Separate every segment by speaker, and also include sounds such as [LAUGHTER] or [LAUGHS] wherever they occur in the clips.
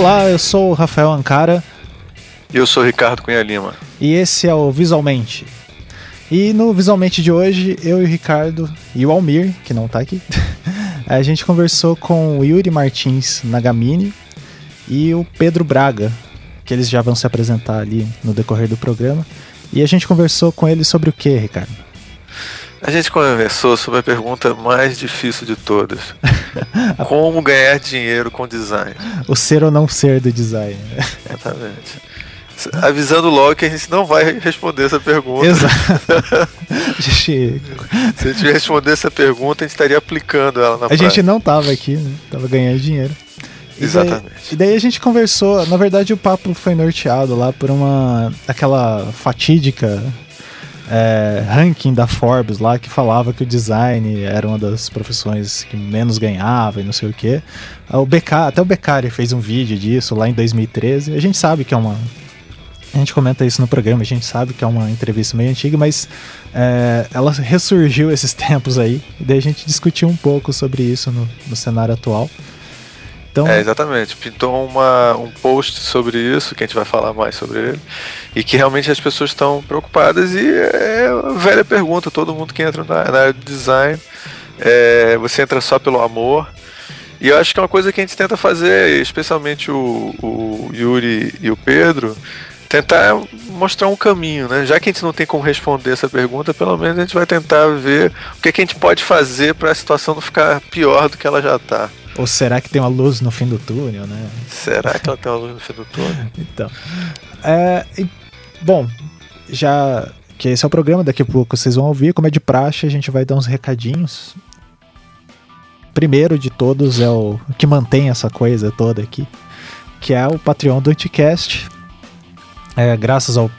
Speaker 1: Olá, eu sou o Rafael Ancara.
Speaker 2: E eu sou o Ricardo Cunha Lima.
Speaker 1: E esse é o Visualmente. E no Visualmente de hoje, eu e o Ricardo e o Almir, que não tá aqui, [LAUGHS] a gente conversou com o Yuri Martins Nagamini e o Pedro Braga, que eles já vão se apresentar ali no decorrer do programa. E a gente conversou com eles sobre o que, Ricardo?
Speaker 2: A gente conversou sobre a pergunta mais difícil de todas: [LAUGHS] Como ganhar dinheiro com design?
Speaker 1: O ser ou não ser do design.
Speaker 2: Exatamente. Avisando logo que a gente não vai responder essa pergunta.
Speaker 1: Exato. [LAUGHS]
Speaker 2: Se a gente responder essa pergunta, a gente estaria aplicando ela na
Speaker 1: A
Speaker 2: prática.
Speaker 1: gente não tava aqui, né? Tava ganhando dinheiro. E
Speaker 2: Exatamente.
Speaker 1: Daí, e daí a gente conversou, na verdade o papo foi norteado lá por uma aquela fatídica é, ranking da Forbes lá que falava que o design era uma das profissões que menos ganhava e não sei o que. O BK, até o Beccari fez um vídeo disso lá em 2013. A gente sabe que é uma a gente comenta isso no programa, a gente sabe que é uma entrevista meio antiga, mas é, ela ressurgiu esses [LAUGHS] tempos aí, e daí a gente discutiu um pouco sobre isso no, no cenário atual.
Speaker 2: Então... É, exatamente. Pintou uma, um post sobre isso, que a gente vai falar mais sobre ele, e que realmente as pessoas estão preocupadas. E é velha pergunta: todo mundo que entra na, na área de design, é, você entra só pelo amor. E eu acho que é uma coisa que a gente tenta fazer, especialmente o, o Yuri e o Pedro, tentar mostrar um caminho, né? Já que a gente não tem como responder essa pergunta, pelo menos a gente vai tentar ver o que, é que a gente pode fazer para a situação não ficar pior do que ela já está.
Speaker 1: Ou será que tem uma luz no fim do túnel, né?
Speaker 2: Será que ela tem uma luz no fim do túnel? [LAUGHS]
Speaker 1: então. É, e, bom, já que esse é o programa, daqui a pouco vocês vão ouvir. Como é de praxe, a gente vai dar uns recadinhos. Primeiro de todos é o que mantém essa coisa toda aqui, que é o Patreon do Anticast. É, graças ao,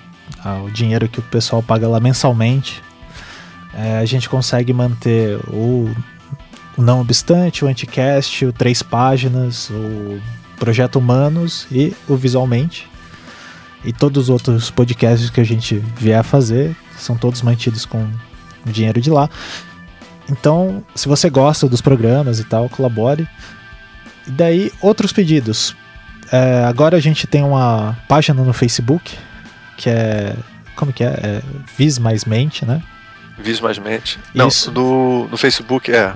Speaker 1: ao dinheiro que o pessoal paga lá mensalmente, é, a gente consegue manter o o Não Obstante, o Anticast, o Três Páginas, o Projeto Humanos e o Visualmente. E todos os outros podcasts que a gente vier a fazer são todos mantidos com o dinheiro de lá. Então, se você gosta dos programas e tal, colabore. E daí, outros pedidos. É, agora a gente tem uma página no Facebook, que é. Como que é? é Vis Mais Mente, né?
Speaker 2: Vis Mais Mente. Não, Isso. No, no Facebook é.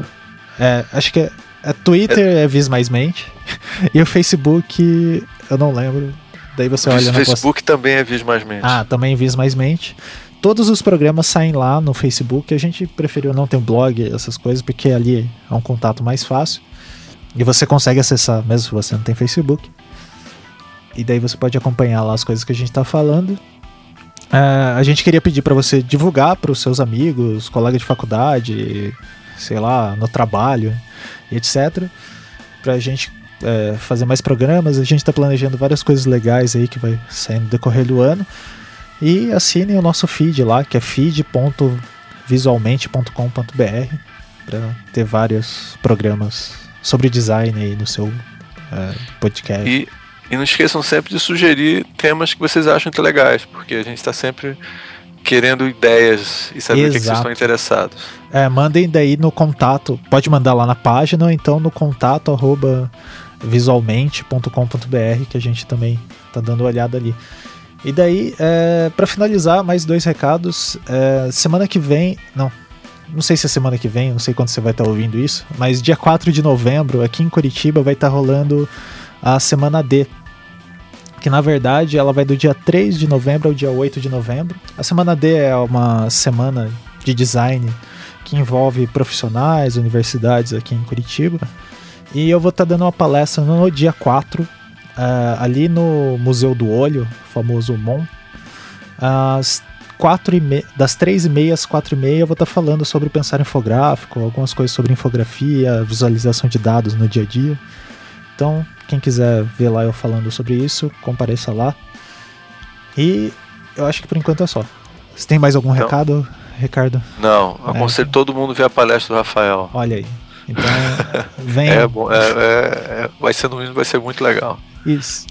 Speaker 1: É, acho que é, é Twitter é, é Vis Mais Mente. [LAUGHS] e o Facebook, eu não lembro. Daí você olha
Speaker 2: no Facebook post... também é Vis Mais Mente.
Speaker 1: Ah, também é Vis Mais Mente. Todos os programas saem lá no Facebook. A gente preferiu não ter um blog, essas coisas, porque ali é um contato mais fácil. E você consegue acessar, mesmo se você não tem Facebook. E daí você pode acompanhar lá as coisas que a gente está falando. Uh, a gente queria pedir para você divulgar para os seus amigos, colegas de faculdade, sei lá, no trabalho, etc. Pra gente é, fazer mais programas. A gente está planejando várias coisas legais aí que vai sair no decorrer do ano. E assinem o nosso feed lá, que é feed.visualmente.com.br para ter vários programas sobre design aí no seu é, podcast.
Speaker 2: E, e não esqueçam sempre de sugerir temas que vocês acham que legais, porque a gente está sempre querendo ideias e saber o que, que vocês estão interessados.
Speaker 1: É, mandem daí no contato, pode mandar lá na página ou então no contato arroba visualmente.com.br que a gente também tá dando uma olhada ali. E daí, é, para finalizar, mais dois recados. É, semana que vem, não, não sei se é semana que vem, não sei quando você vai estar tá ouvindo isso, mas dia 4 de novembro, aqui em Curitiba, vai estar tá rolando a Semana D, que na verdade ela vai do dia 3 de novembro ao dia 8 de novembro. A semana D é uma semana de design que envolve profissionais, universidades aqui em Curitiba. E eu vou estar tá dando uma palestra no dia 4, uh, eh, ali no Museu do Olho, famoso MON. Às quatro e me... das 3 e meia às 4 e meia eu vou estar tá falando sobre pensar infográfico, algumas coisas sobre infografia, visualização de dados no dia a dia. Então, quem quiser ver lá eu falando sobre isso, compareça lá. E eu acho que por enquanto é só. Você tem mais algum recado, Ricardo?
Speaker 2: Não, é. aconselho é. todo mundo ver a palestra do Rafael.
Speaker 1: Olha aí. Então, [LAUGHS] vem.
Speaker 2: é bom, é, é, vai ser no vai ser muito legal.
Speaker 1: Isso.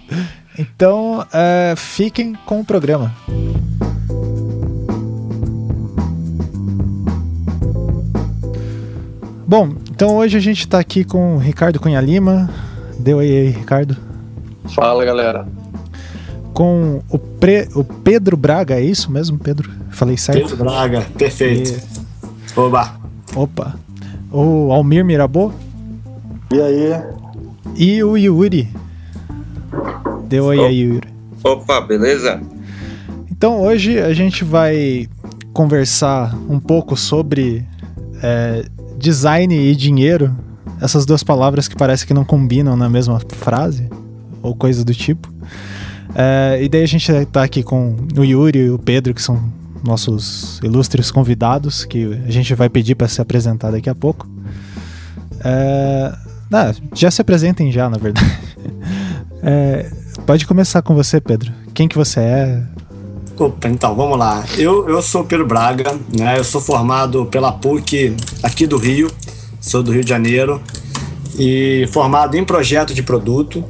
Speaker 1: Então, é, fiquem com o programa. Bom, então hoje a gente está aqui com o Ricardo Cunha Lima, Deu aí, aí, Ricardo.
Speaker 3: Fala, galera.
Speaker 1: Com o, Pre, o Pedro Braga, é isso mesmo, Pedro? Falei certo?
Speaker 4: Pedro Braga, perfeito. E... Oba.
Speaker 1: Opa. O Almir Mirabô.
Speaker 5: E aí?
Speaker 1: E o Yuri. Deu oi aí, Yuri.
Speaker 6: Opa, beleza?
Speaker 1: Então hoje a gente vai conversar um pouco sobre é, design e dinheiro, essas duas palavras que parece que não combinam na mesma frase, ou coisa do tipo. É, e daí a gente tá aqui com o Yuri e o Pedro, que são nossos ilustres convidados, que a gente vai pedir para se apresentar daqui a pouco. É, ah, já se apresentem já, na verdade. [LAUGHS] É, pode começar com você, Pedro. Quem que você é?
Speaker 4: Opa, então, vamos lá. Eu, eu sou Pedro Braga, né? Eu sou formado pela PUC aqui do Rio, sou do Rio de Janeiro, e formado em projeto de produto,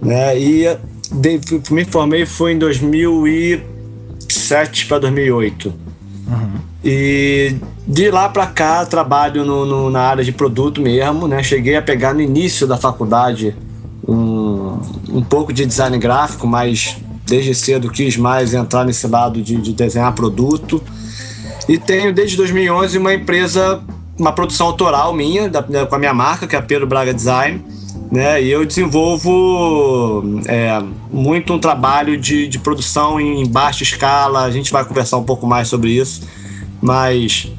Speaker 4: né? E de, me formei foi em 2007 para 2008. Uhum. E de lá para cá trabalho no, no, na área de produto mesmo, né? Cheguei a pegar no início da faculdade um, um pouco de design gráfico, mas desde cedo quis mais entrar nesse lado de, de desenhar produto. E tenho desde 2011 uma empresa, uma produção autoral minha, da, com a minha marca, que é a Pedro Braga Design. Né? E eu desenvolvo é, muito um trabalho de, de produção em baixa escala. A gente vai conversar um pouco mais sobre isso, mas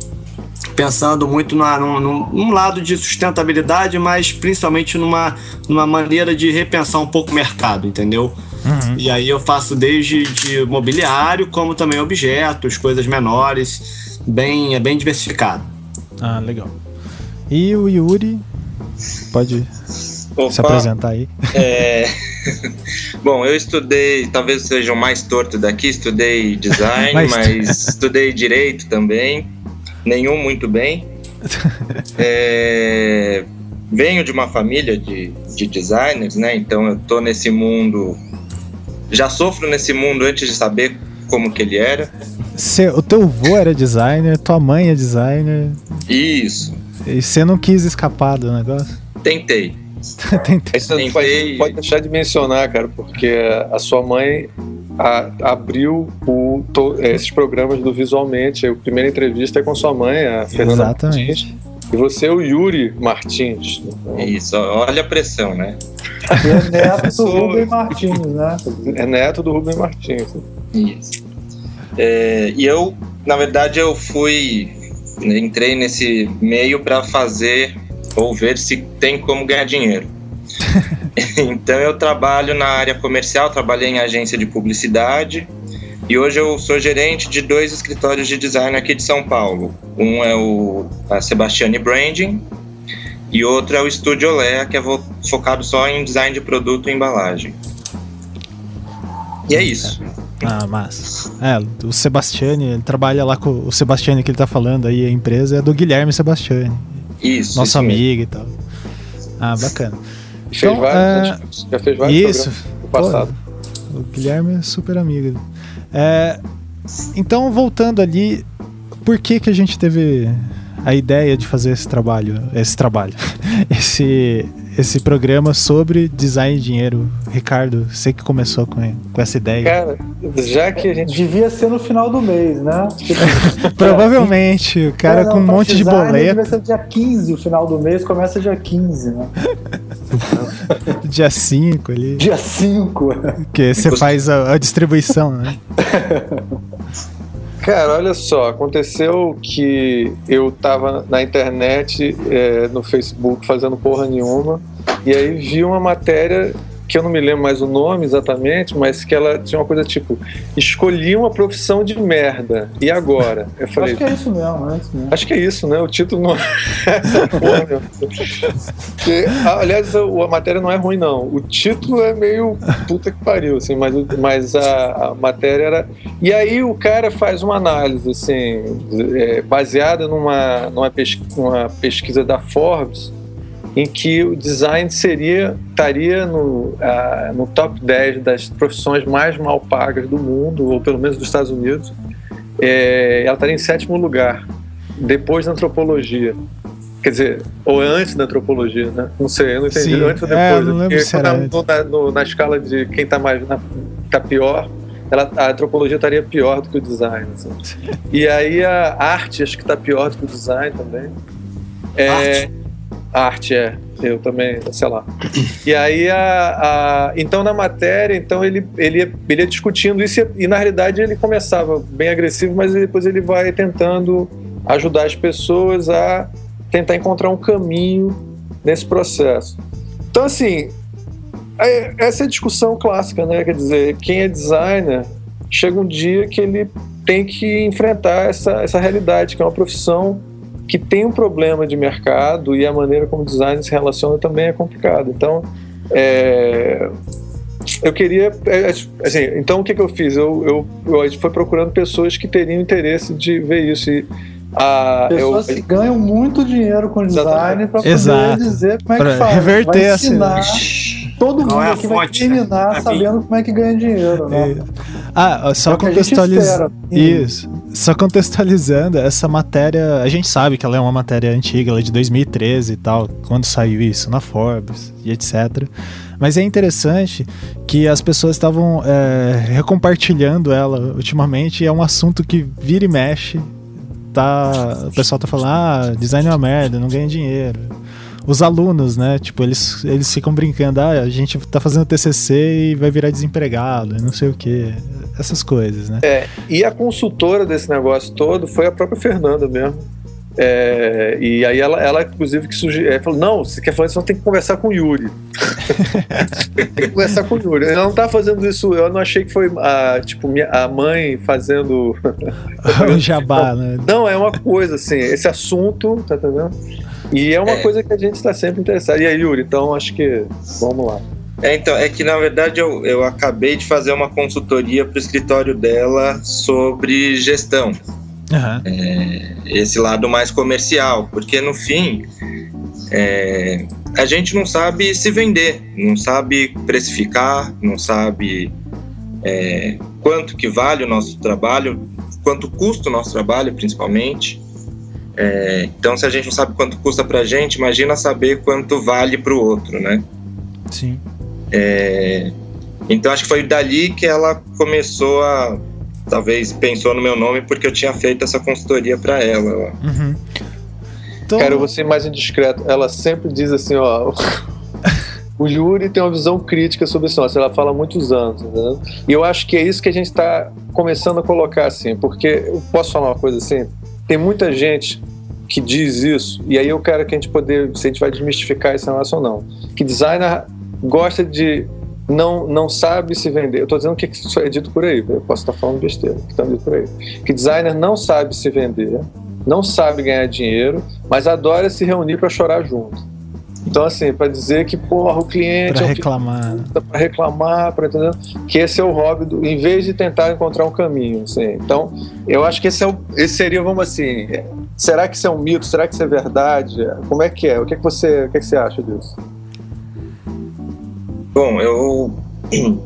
Speaker 4: pensando muito na, num, num, lado de sustentabilidade, mas principalmente numa, numa maneira de repensar um pouco o mercado, entendeu? Uhum. E aí eu faço desde de mobiliário, como também objetos, coisas menores, bem, é bem diversificado.
Speaker 1: Ah, legal. E o Yuri, pode Opa, se apresentar aí.
Speaker 6: É... [LAUGHS] Bom, eu estudei, talvez seja o mais torto daqui, estudei design, [LAUGHS] mas estudei direito também nenhum muito bem. [LAUGHS] é, venho de uma família de, de designers, né? Então eu tô nesse mundo, já sofro nesse mundo antes de saber como que ele era.
Speaker 1: Cê, o teu avô era designer, tua mãe é designer.
Speaker 6: Isso.
Speaker 1: E você não quis escapar do negócio?
Speaker 6: Tentei. [LAUGHS]
Speaker 3: Tentei. Você não pode, pode deixar de mencionar, cara, porque a sua mãe a, abriu o, to, esses programas do Visualmente. A primeira entrevista é com sua mãe, a Fernanda Exatamente. Martins. E você é o Yuri Martins.
Speaker 6: Isso, olha a pressão, né?
Speaker 5: E é neto do [LAUGHS] Rubem Martins, né?
Speaker 3: É neto do Rubem Martins.
Speaker 6: Isso. É, e eu, na verdade, eu fui. Entrei nesse meio para fazer ou ver se tem como ganhar dinheiro. [LAUGHS] então eu trabalho na área comercial, trabalhei em agência de publicidade e hoje eu sou gerente de dois escritórios de design aqui de São Paulo. Um é o a Sebastiani Branding e outro é o Estúdio Olé, que é focado só em design de produto e embalagem. E é isso.
Speaker 1: Ah, mas. É, o Sebastiani, ele trabalha lá com o Sebastiani que ele tá falando aí, a empresa é do Guilherme Sebastiani.
Speaker 6: Isso.
Speaker 1: Nosso isso amigo mesmo. e tal. Ah, bacana.
Speaker 3: Fez então, vários, é... já fez vários
Speaker 1: Isso. no passado. Pô, o Guilherme é super amigo. É... Então, voltando ali, por que que a gente teve a ideia de fazer esse trabalho, esse trabalho, [LAUGHS] esse esse programa sobre design e dinheiro. Ricardo, você que começou com, com essa ideia.
Speaker 3: Cara, já que a gente.
Speaker 5: Devia ser no final do mês, né? [LAUGHS]
Speaker 1: Provavelmente, o cara não, com um monte de boleto. Devia
Speaker 5: ser dia 15, o final do mês começa dia 15, né? [LAUGHS]
Speaker 1: dia 5 ali.
Speaker 5: Dia 5.
Speaker 1: Que você faz a, a distribuição, né? [LAUGHS]
Speaker 3: Cara, olha só, aconteceu que eu tava na internet, é, no Facebook, fazendo porra nenhuma, e aí vi uma matéria que eu não me lembro mais o nome exatamente, mas que ela tinha uma coisa tipo: escolhi uma profissão de merda, e agora?
Speaker 5: Eu falei, acho que é isso mesmo, é isso mesmo.
Speaker 3: Acho que é isso, né? O título não é porra, Porque, aliás, a, matéria não é ruim, não. O título é meio puta que pariu, assim, mas, mas a, a matéria era. E aí o cara faz uma análise, assim, é, baseada numa, numa, pesquisa, numa pesquisa da Forbes em que o design seria estaria no, uh, no top 10 das profissões mais mal pagas do mundo, ou pelo menos dos Estados Unidos. É, ela estaria em sétimo lugar, depois da antropologia. Quer dizer, ou é antes da antropologia, né? Não sei, eu não entendi.
Speaker 1: Sim,
Speaker 3: antes ou
Speaker 1: é,
Speaker 3: depois.
Speaker 1: não lembro se era
Speaker 3: na, no- na, escala de quem tá mais na, tá pior, ela, a antropologia estaria pior do que o design. assim. [LAUGHS] E aí a arte acho que tá pior do que o design também. É,
Speaker 4: Arte?
Speaker 3: Arte é, eu também, sei lá. E aí a, a- então na matéria, então ele ele ele ia discutindo isso e, e, na realidade ele começava bem agressivo, mas depois ele vai tentando ajudar as pessoas a tentar encontrar um caminho nesse processo. Então assim, é- essa é a discussão clássica, né? Quer dizer, quem é designer chega um dia que ele tem que enfrentar essa, essa realidade, que é uma profissão que tem um problema de mercado e a maneira como o design se relaciona também é complicado. Então, é, eu queria. é, Assim, então, o que, que eu fiz? Eu, eu, eu, a gente foi procurando pessoas que teriam interesse de ver isso. E, a, eu,
Speaker 5: Pessoas que ganham muito dinheiro com design para poder
Speaker 1: Exato.
Speaker 5: dizer como é
Speaker 1: Pra
Speaker 5: que faz.
Speaker 1: reverter
Speaker 5: vai
Speaker 1: essa-
Speaker 5: Todo mundo
Speaker 4: Qual é a
Speaker 5: aqui vai
Speaker 4: fonte, né?
Speaker 5: terminar
Speaker 4: mim.
Speaker 5: sabendo como é que ganha dinheiro, né?
Speaker 1: Ah, ó, só
Speaker 5: É
Speaker 1: contextualizando. Isso. Só contextualizando, essa matéria, a gente sabe que ela é uma matéria antiga, ela é de 2013 e tal, quando saiu isso na Forbes e etc. Mas é interessante que as pessoas estavam é, recompartilhando ela ultimamente, e é um assunto que vira e mexe. Tá, o pessoal tá falando, ah, design é uma merda, não ganha dinheiro. Os alunos, né? Tipo, eles, eles ficam brincando, ah, a gente tá fazendo TCC e vai virar desempregado, não sei o que. Essas coisas, né?
Speaker 3: É, e a consultora desse negócio todo foi a própria Fernanda mesmo. É, e aí ela, ela inclusive, que sugeriu, falou: não, se quer falar isso, tem que conversar com o Yuri. [LAUGHS] tem que conversar com o Yuri. Ela não tá fazendo isso, eu não achei que foi a, tipo, minha, a mãe fazendo. [LAUGHS]
Speaker 1: o jabá, né?
Speaker 3: Não, é uma coisa assim, esse assunto, tá entendendo? E é uma
Speaker 6: É.
Speaker 3: coisa que a gente está sempre interessado. E aí, Yuri, então acho que vamos lá.
Speaker 6: É, então, é que na verdade eu, eu acabei de fazer uma consultoria para o escritório dela sobre gestão,
Speaker 1: Aham.
Speaker 6: esse lado mais comercial, porque no fim é, a gente não sabe se vender, não sabe precificar, não sabe é, quanto que vale o nosso trabalho, quanto custa o nosso trabalho, principalmente. É, então, se a gente não sabe quanto custa para a gente, imagina saber quanto vale para o outro, né?
Speaker 1: Sim.
Speaker 6: É, então acho que foi dali que ela começou a talvez pensou no meu nome porque eu tinha feito essa consultoria para ela.
Speaker 1: Uhum. Então,
Speaker 3: Cara, eu vou ser mais indiscreto. Ela sempre diz assim, ó. [LAUGHS] O Yuri tem uma visão crítica sobre negócio, ela fala há muitos anos, entendeu? E eu acho que é isso que a gente está começando a colocar assim, porque eu posso falar uma coisa assim? Tem muita gente que diz isso, e aí eu quero que a gente poder, se a gente vai desmistificar esse negócio ou não. Que designer gosta de. Não, não sabe se vender. Eu estou dizendo que isso é dito por aí, eu posso estar falando besteira, que está dito por aí. Que designer não sabe se vender, não sabe ganhar dinheiro, mas adora se reunir para chorar junto. Então, assim, para dizer que, porra, o cliente
Speaker 1: pra
Speaker 3: é um
Speaker 1: reclamar.
Speaker 3: para reclamar, para entender que esse é o hobby, do, em vez de tentar encontrar um caminho. Assim. Então, eu acho que esse, é o, esse seria, vamos assim, será que isso é um mito? Será que isso é verdade? Como é que é? O que, é que, você, o que, é que você acha disso?
Speaker 6: Bom, eu [CLEARS THROAT]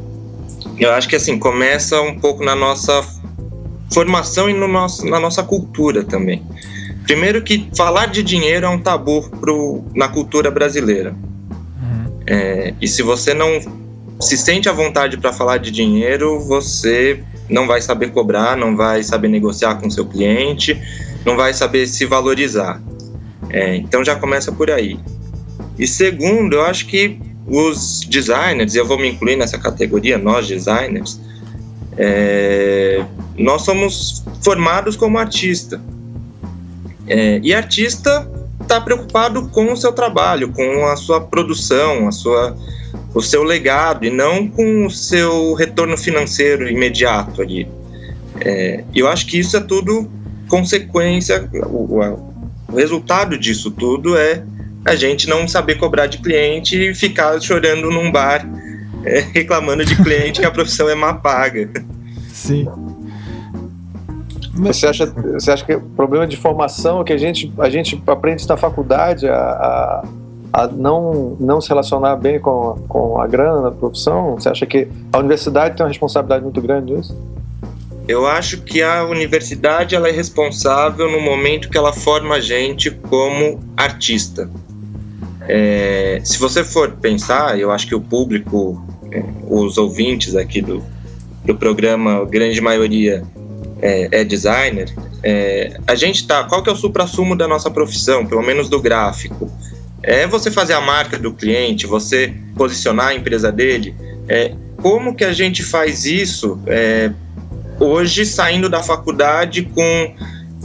Speaker 6: eu acho que assim começa um pouco na nossa formação e no nosso, na nossa cultura também. Primeiro que falar de dinheiro é um tabu pro, na cultura brasileira.
Speaker 1: Uhum.
Speaker 6: É, e se você não se sente à vontade para falar de dinheiro, você não vai saber cobrar, não vai saber negociar com seu cliente, não vai saber se valorizar. É, então já começa por aí. E segundo, eu acho que os designers, e eu vou me incluir nessa categoria, nós designers, é, nós somos formados como artista. É, e artista está preocupado com o seu trabalho, com a sua produção, a sua, o seu legado, e não com o seu retorno financeiro imediato ali. É, eu acho que isso é tudo consequência, o, o resultado disso tudo é a gente não saber cobrar de cliente e ficar chorando num bar é, [LAUGHS] reclamando de cliente que a profissão é má paga.
Speaker 1: Sim. Mas,
Speaker 3: Você acha, você acha que o problema de formação é que a gente, a gente aprende isso na faculdade a, a, a não, não se relacionar bem com, a- com a grana da profissão? Você acha que a universidade tem uma responsabilidade muito grande nisso?
Speaker 6: Eu acho que a universidade ela é responsável no momento que ela forma a gente como artista. É, se você for pensar, eu acho que o público, é, os ouvintes aqui do, do programa, a grande maioria é, é designer, é, a gente tá. Qual que é o supra-sumo da nossa profissão, pelo menos do gráfico? É você fazer a marca do cliente, você posicionar a empresa dele. É, como que a gente faz isso é, hoje saindo da faculdade com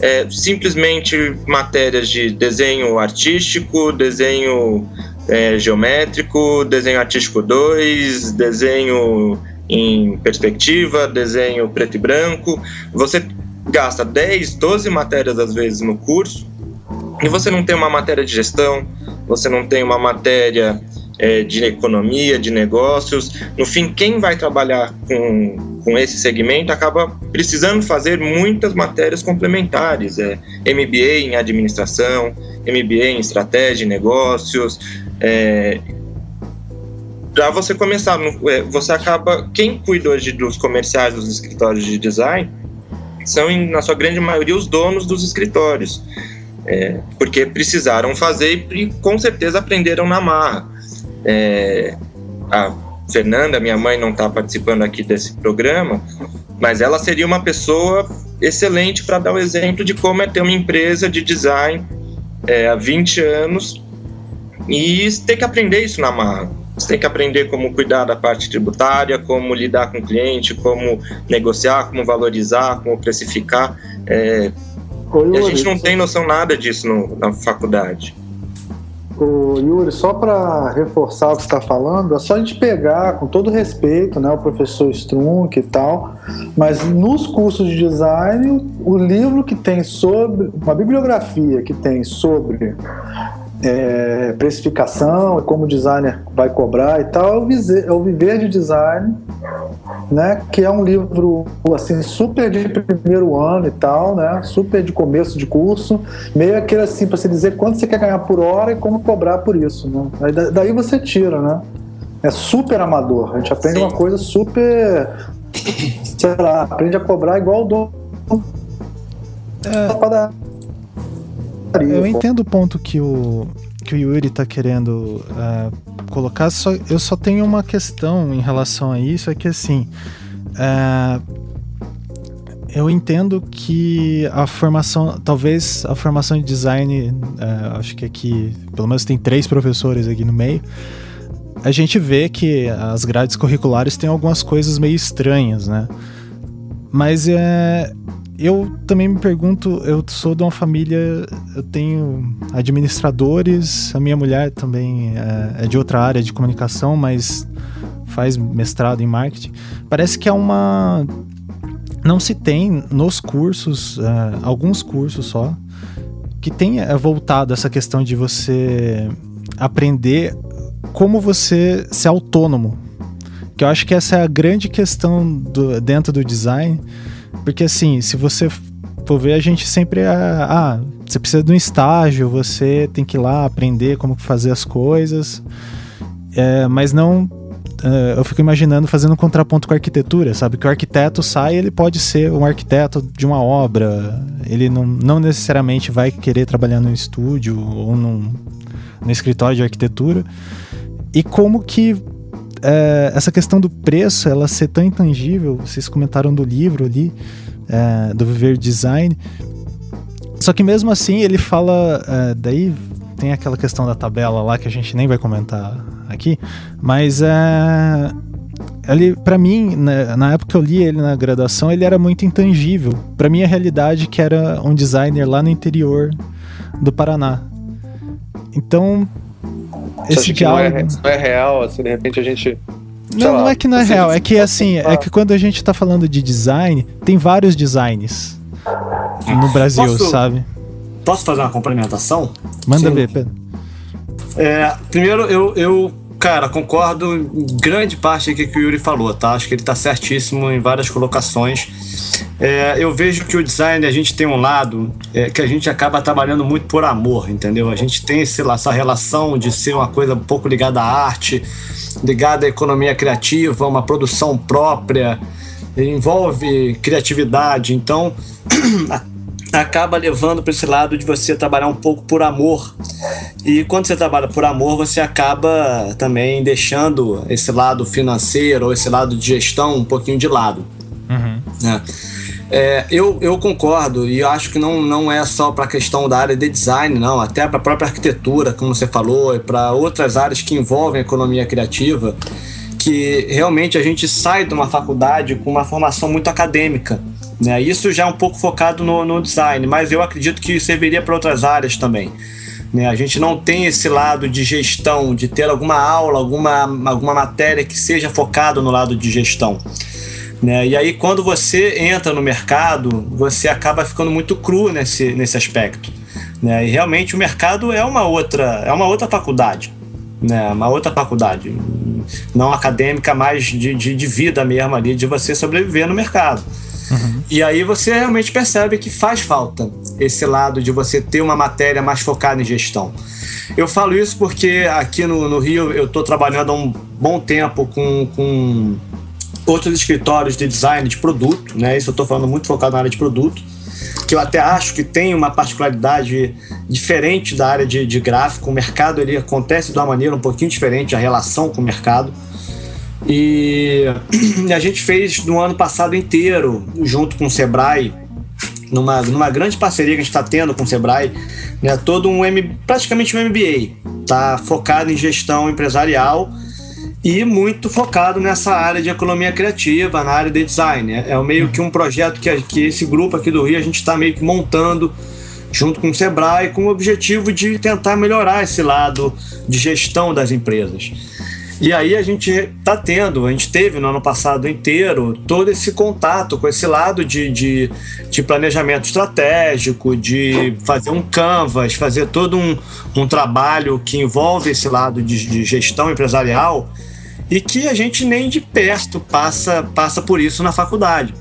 Speaker 6: é, simplesmente matérias de desenho artístico, desenho é, geométrico, desenho artístico 2, desenho em perspectiva, desenho preto e branco. Você gasta 10, 12 matérias às vezes no curso e você não tem uma matéria de gestão, você não tem uma matéria é, de economia, de negócios. No fim, quem vai trabalhar com, com esse segmento acaba precisando fazer muitas matérias complementares. É, MBA em administração, MBA em estratégia e negócios. É, para você começar, é, você acaba. Quem cuida hoje dos comerciais dos escritórios de design são, na sua grande maioria, os donos dos escritórios. É, porque precisaram fazer e com certeza aprenderam na marra. É, a Fernanda, minha mãe, não está participando aqui desse programa, mas ela seria uma pessoa excelente para dar o exemplo de como é ter uma empresa de design é, há 20 anos e ter que aprender isso na marra. Você tem que aprender como cuidar da parte tributária, como lidar com o cliente, como negociar, como valorizar, como precificar. É, e a gente não tem noção nada disso no, na faculdade.
Speaker 5: O Yuri, só para reforçar o que você está falando, é só a gente pegar, com todo respeito, né, o professor Strunk e tal, mas nos cursos de design, o livro que tem sobre, uma bibliografia que tem sobre é, precificação, como o designer vai cobrar e tal, é o, Viver, é o Viver de Design, né, que é um livro assim super de primeiro ano e tal, né, super de começo de curso, meio aquele assim para se dizer quanto você quer ganhar por hora e como cobrar por isso, né? daí você tira, né? É super amador. A gente aprende Sim. uma coisa super, sei lá, aprende a cobrar igual o dono.
Speaker 1: É. Eu entendo o ponto que o, que o Yuri está querendo uh, colocar, só, eu só tenho uma questão em relação a isso, é que assim. Uh, eu entendo que a formação, talvez a formação de design, uh, acho que aqui, pelo menos tem três professores aqui no meio, a gente vê que as grades curriculares têm algumas coisas meio estranhas, né? Mas é, eu também me pergunto, eu sou de uma família, eu tenho administradores, a minha mulher também é, é de outra área de comunicação, mas faz mestrado em marketing. Parece que é uma. Não se tem nos cursos, uh, alguns cursos só, que tem é, voltado essa questão de você aprender como você ser autônomo. Que eu acho que essa é a grande questão do, dentro do design porque assim, se você for ver, a gente sempre é. Ah, você precisa de um estágio, você tem que ir lá aprender como fazer as coisas. É, mas não. Uh, eu fico imaginando fazendo um contraponto com a arquitetura, sabe? Que o arquiteto sai, ele pode ser um arquiteto de uma obra, ele não, não necessariamente vai querer trabalhar no estúdio ou num, no escritório de arquitetura. E como que é, essa questão do preço, ela ser tão intangível, vocês comentaram do livro ali, é, do Viver Design. Só que mesmo assim ele fala, é, daí tem aquela questão da tabela lá que a gente nem vai comentar aqui, mas é, ele, para mim, na, na, época que eu li ele na graduação, ele era muito intangível. Para mim a realidade que era um designer lá no interior do Paraná. Então,
Speaker 3: esse diálogo... não, é, não é real, assim, de repente a gente
Speaker 1: não, lá, não é que não é real, é que assim, é que quando a gente tá falando de design, tem vários designs no Brasil, posso, sabe?
Speaker 4: Posso fazer uma complementação?
Speaker 1: Manda Sim. ver, Pedro.
Speaker 4: É, primeiro, eu, eu, cara, concordo em grande parte aqui que o Yuri falou, tá? Acho que ele tá certíssimo em várias colocações. É, eu vejo que o design, a gente tem um lado é, que a gente acaba trabalhando muito por amor, entendeu? A gente tem esse, essa relação de ser uma coisa um pouco ligada à arte, ligada à economia criativa, uma produção própria. envolve criatividade, então [CLEARS THROAT] acaba levando para esse lado de você trabalhar um pouco por amor. E quando você trabalha por amor, você acaba também deixando esse lado financeiro ou esse lado de gestão um pouquinho de lado. Uhum. Né? É, eu, eu concordo e acho que não, não é só para a questão da área de design, não, até para a própria arquitetura, como você falou, e para outras áreas que envolvem economia criativa, que realmente a gente sai de uma faculdade com uma formação muito acadêmica. Né? Isso já é um pouco focado no, no design, mas eu acredito que serviria para outras áreas também. Né? A gente não tem esse lado de gestão, de ter alguma aula, alguma, alguma matéria que seja focado no lado de gestão. Né? E aí, quando você entra no mercado, você acaba ficando muito cru nesse, nesse aspecto. Né? E realmente o mercado é uma outra, é uma outra faculdade. Né? Uma outra faculdade. Não acadêmica, mas de, de, de vida mesmo ali, de você sobreviver no mercado. Uhum. E aí você realmente percebe que faz falta esse lado de você ter uma matéria mais focada em gestão. Eu falo isso porque aqui no, no Rio eu estou trabalhando há um bom tempo com, com outros escritórios de design de produto, né? Isso eu estou falando muito focado na área de produto, que eu até acho que tem uma particularidade diferente da área de, de gráfico. O mercado ele acontece de uma maneira um pouquinho diferente, a relação com o mercado. [CLEARS THROAT] E a gente fez no ano passado inteiro, junto com o Sebrae, numa, numa grande parceria que a gente está tendo com o Sebrae, né, todo um M, praticamente um MBA, tá focado em gestão empresarial e muito focado nessa área de economia criativa, na área de design. É, é meio que um projeto que, que esse grupo aqui do Rio a gente está meio que montando junto com o Sebrae com o objetivo de tentar melhorar esse lado de gestão das empresas. E aí a gente está tendo, a gente teve no ano passado inteiro todo esse contato com esse lado de, de, de planejamento estratégico, de fazer um canvas, fazer todo um, um trabalho que envolve esse lado de, de gestão empresarial e que a gente nem de perto passa, passa por isso na faculdade.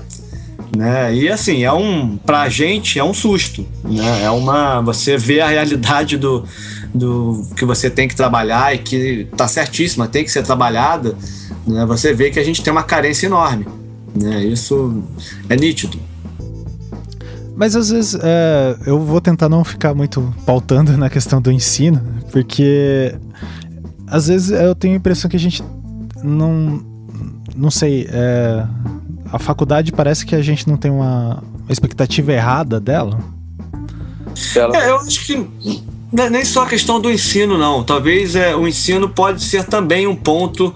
Speaker 4: Né? E assim, é um pra gente é um susto, né? É uma você vê a realidade do, do que você tem que trabalhar e que tá certíssima, tem que ser trabalhada, né? Você vê que a gente tem uma carência enorme, né? Isso é nítido.
Speaker 1: Mas às vezes é, eu vou tentar não ficar muito pautando na questão do ensino, porque às vezes eu tenho a impressão que a gente não. Não sei. É, a faculdade parece que a gente não tem uma expectativa errada dela.
Speaker 4: É, eu acho que é nem só a questão do ensino, não. Talvez é, o ensino pode ser também um ponto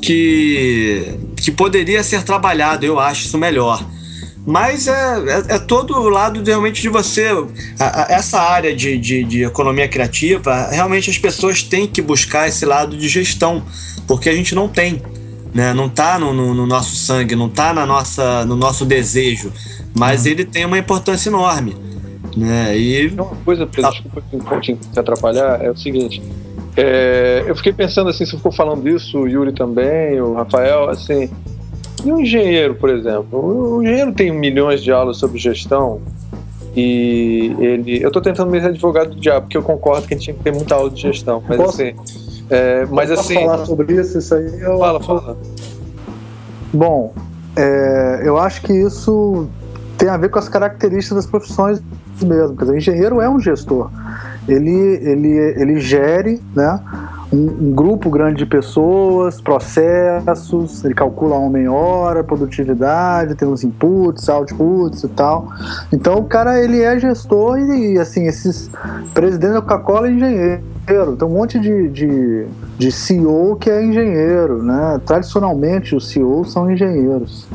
Speaker 4: que, que poderia ser trabalhado, eu acho isso melhor. Mas é, é, é todo o lado de, realmente de você. A, a, essa área de, de, de, economia criativa, realmente as pessoas têm que buscar esse lado de gestão porque a gente não tem. Né? Não está no, no, no, nosso sangue, não está na nossa, no nosso desejo, mas uhum. ele tem uma importância enorme. Né? E...
Speaker 3: Uma coisa, Pedro, desculpa te atrapalhar, é o seguinte. É, eu fiquei pensando assim, se for falando disso, o Yuri também, o Rafael, assim, e um engenheiro, por exemplo? O engenheiro tem milhões de aulas sobre gestão e ele. Eu estou tentando me ser advogado do diabo, porque eu concordo que a gente tinha que ter muita aula de gestão, mas Posso? assim é, mas assim.
Speaker 5: falar sobre isso, isso aí. Eu...
Speaker 3: Fala, fala.
Speaker 5: Bom, é, eu acho que isso tem a ver com as características das profissões mesmo. Quer dizer, o engenheiro é um gestor. Ele, ele, ele gere, né? Um, um, grupo grande de pessoas, processos, ele calcula homem-hora, produtividade, tem uns inputs, outputs e tal. Então o cara ele é gestor e assim, esses presidentes da Coca-Cola é engenheiro, tem um monte de, de, de CEO que é engenheiro, né? Tradicionalmente os CEOs são engenheiros.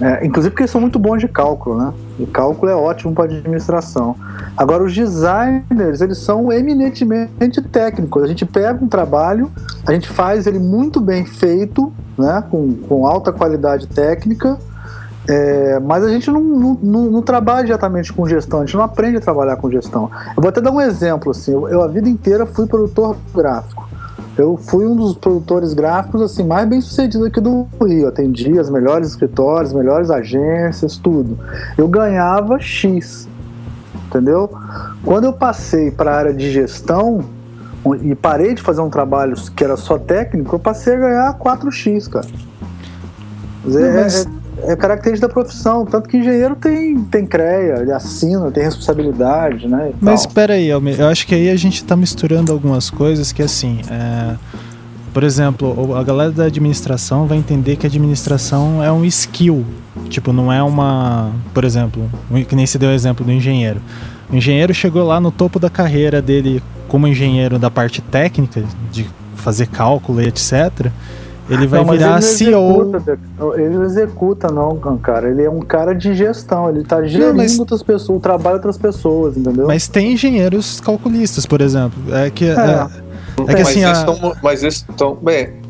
Speaker 5: É, inclusive porque eles são muito bons de cálculo, né? E cálculo é ótimo para administração. Agora, os designers, eles são eminentemente técnicos. A gente pega um trabalho, a gente faz ele muito bem feito, né? Com, com alta qualidade técnica, é, mas a gente não, não, não, não, trabalha diretamente com gestão, a gente não aprende a trabalhar com gestão. Eu vou até dar um exemplo, assim, eu, eu a vida inteira fui produtor gráfico. Eu fui um dos produtores gráficos assim mais bem sucedidos aqui do Rio. Atendia as melhores escritórios, melhores agências, tudo. Eu ganhava X, entendeu? Quando eu passei para a área de gestão e parei de fazer um trabalho que era só técnico, eu passei a ganhar 4x, cara.
Speaker 1: Não, mas... é,
Speaker 5: é característica da profissão. Tanto que engenheiro tem, tem CREA, ele assina, tem responsabilidade, né?
Speaker 1: Mas espera aí, eu acho que aí a gente está misturando algumas coisas que assim. É... Por exemplo, a galera da administração vai entender que a administração é um skill. Tipo, não é uma. Por exemplo, que nem se deu o exemplo do engenheiro. O engenheiro chegou lá no topo da carreira dele como engenheiro da parte técnica, de fazer cálculo e etc ele vai não, virar ele CEO.
Speaker 5: Executa, ele não executa, não, cara. Ele é um cara de gestão. Ele tá gerindo não, mas... outras pessoas, o trabalho de outras pessoas, entendeu?
Speaker 1: Mas tem engenheiros calculistas, por exemplo. É que. É,
Speaker 3: é, é que assim. Mas, a... estão, mas estão. Bem.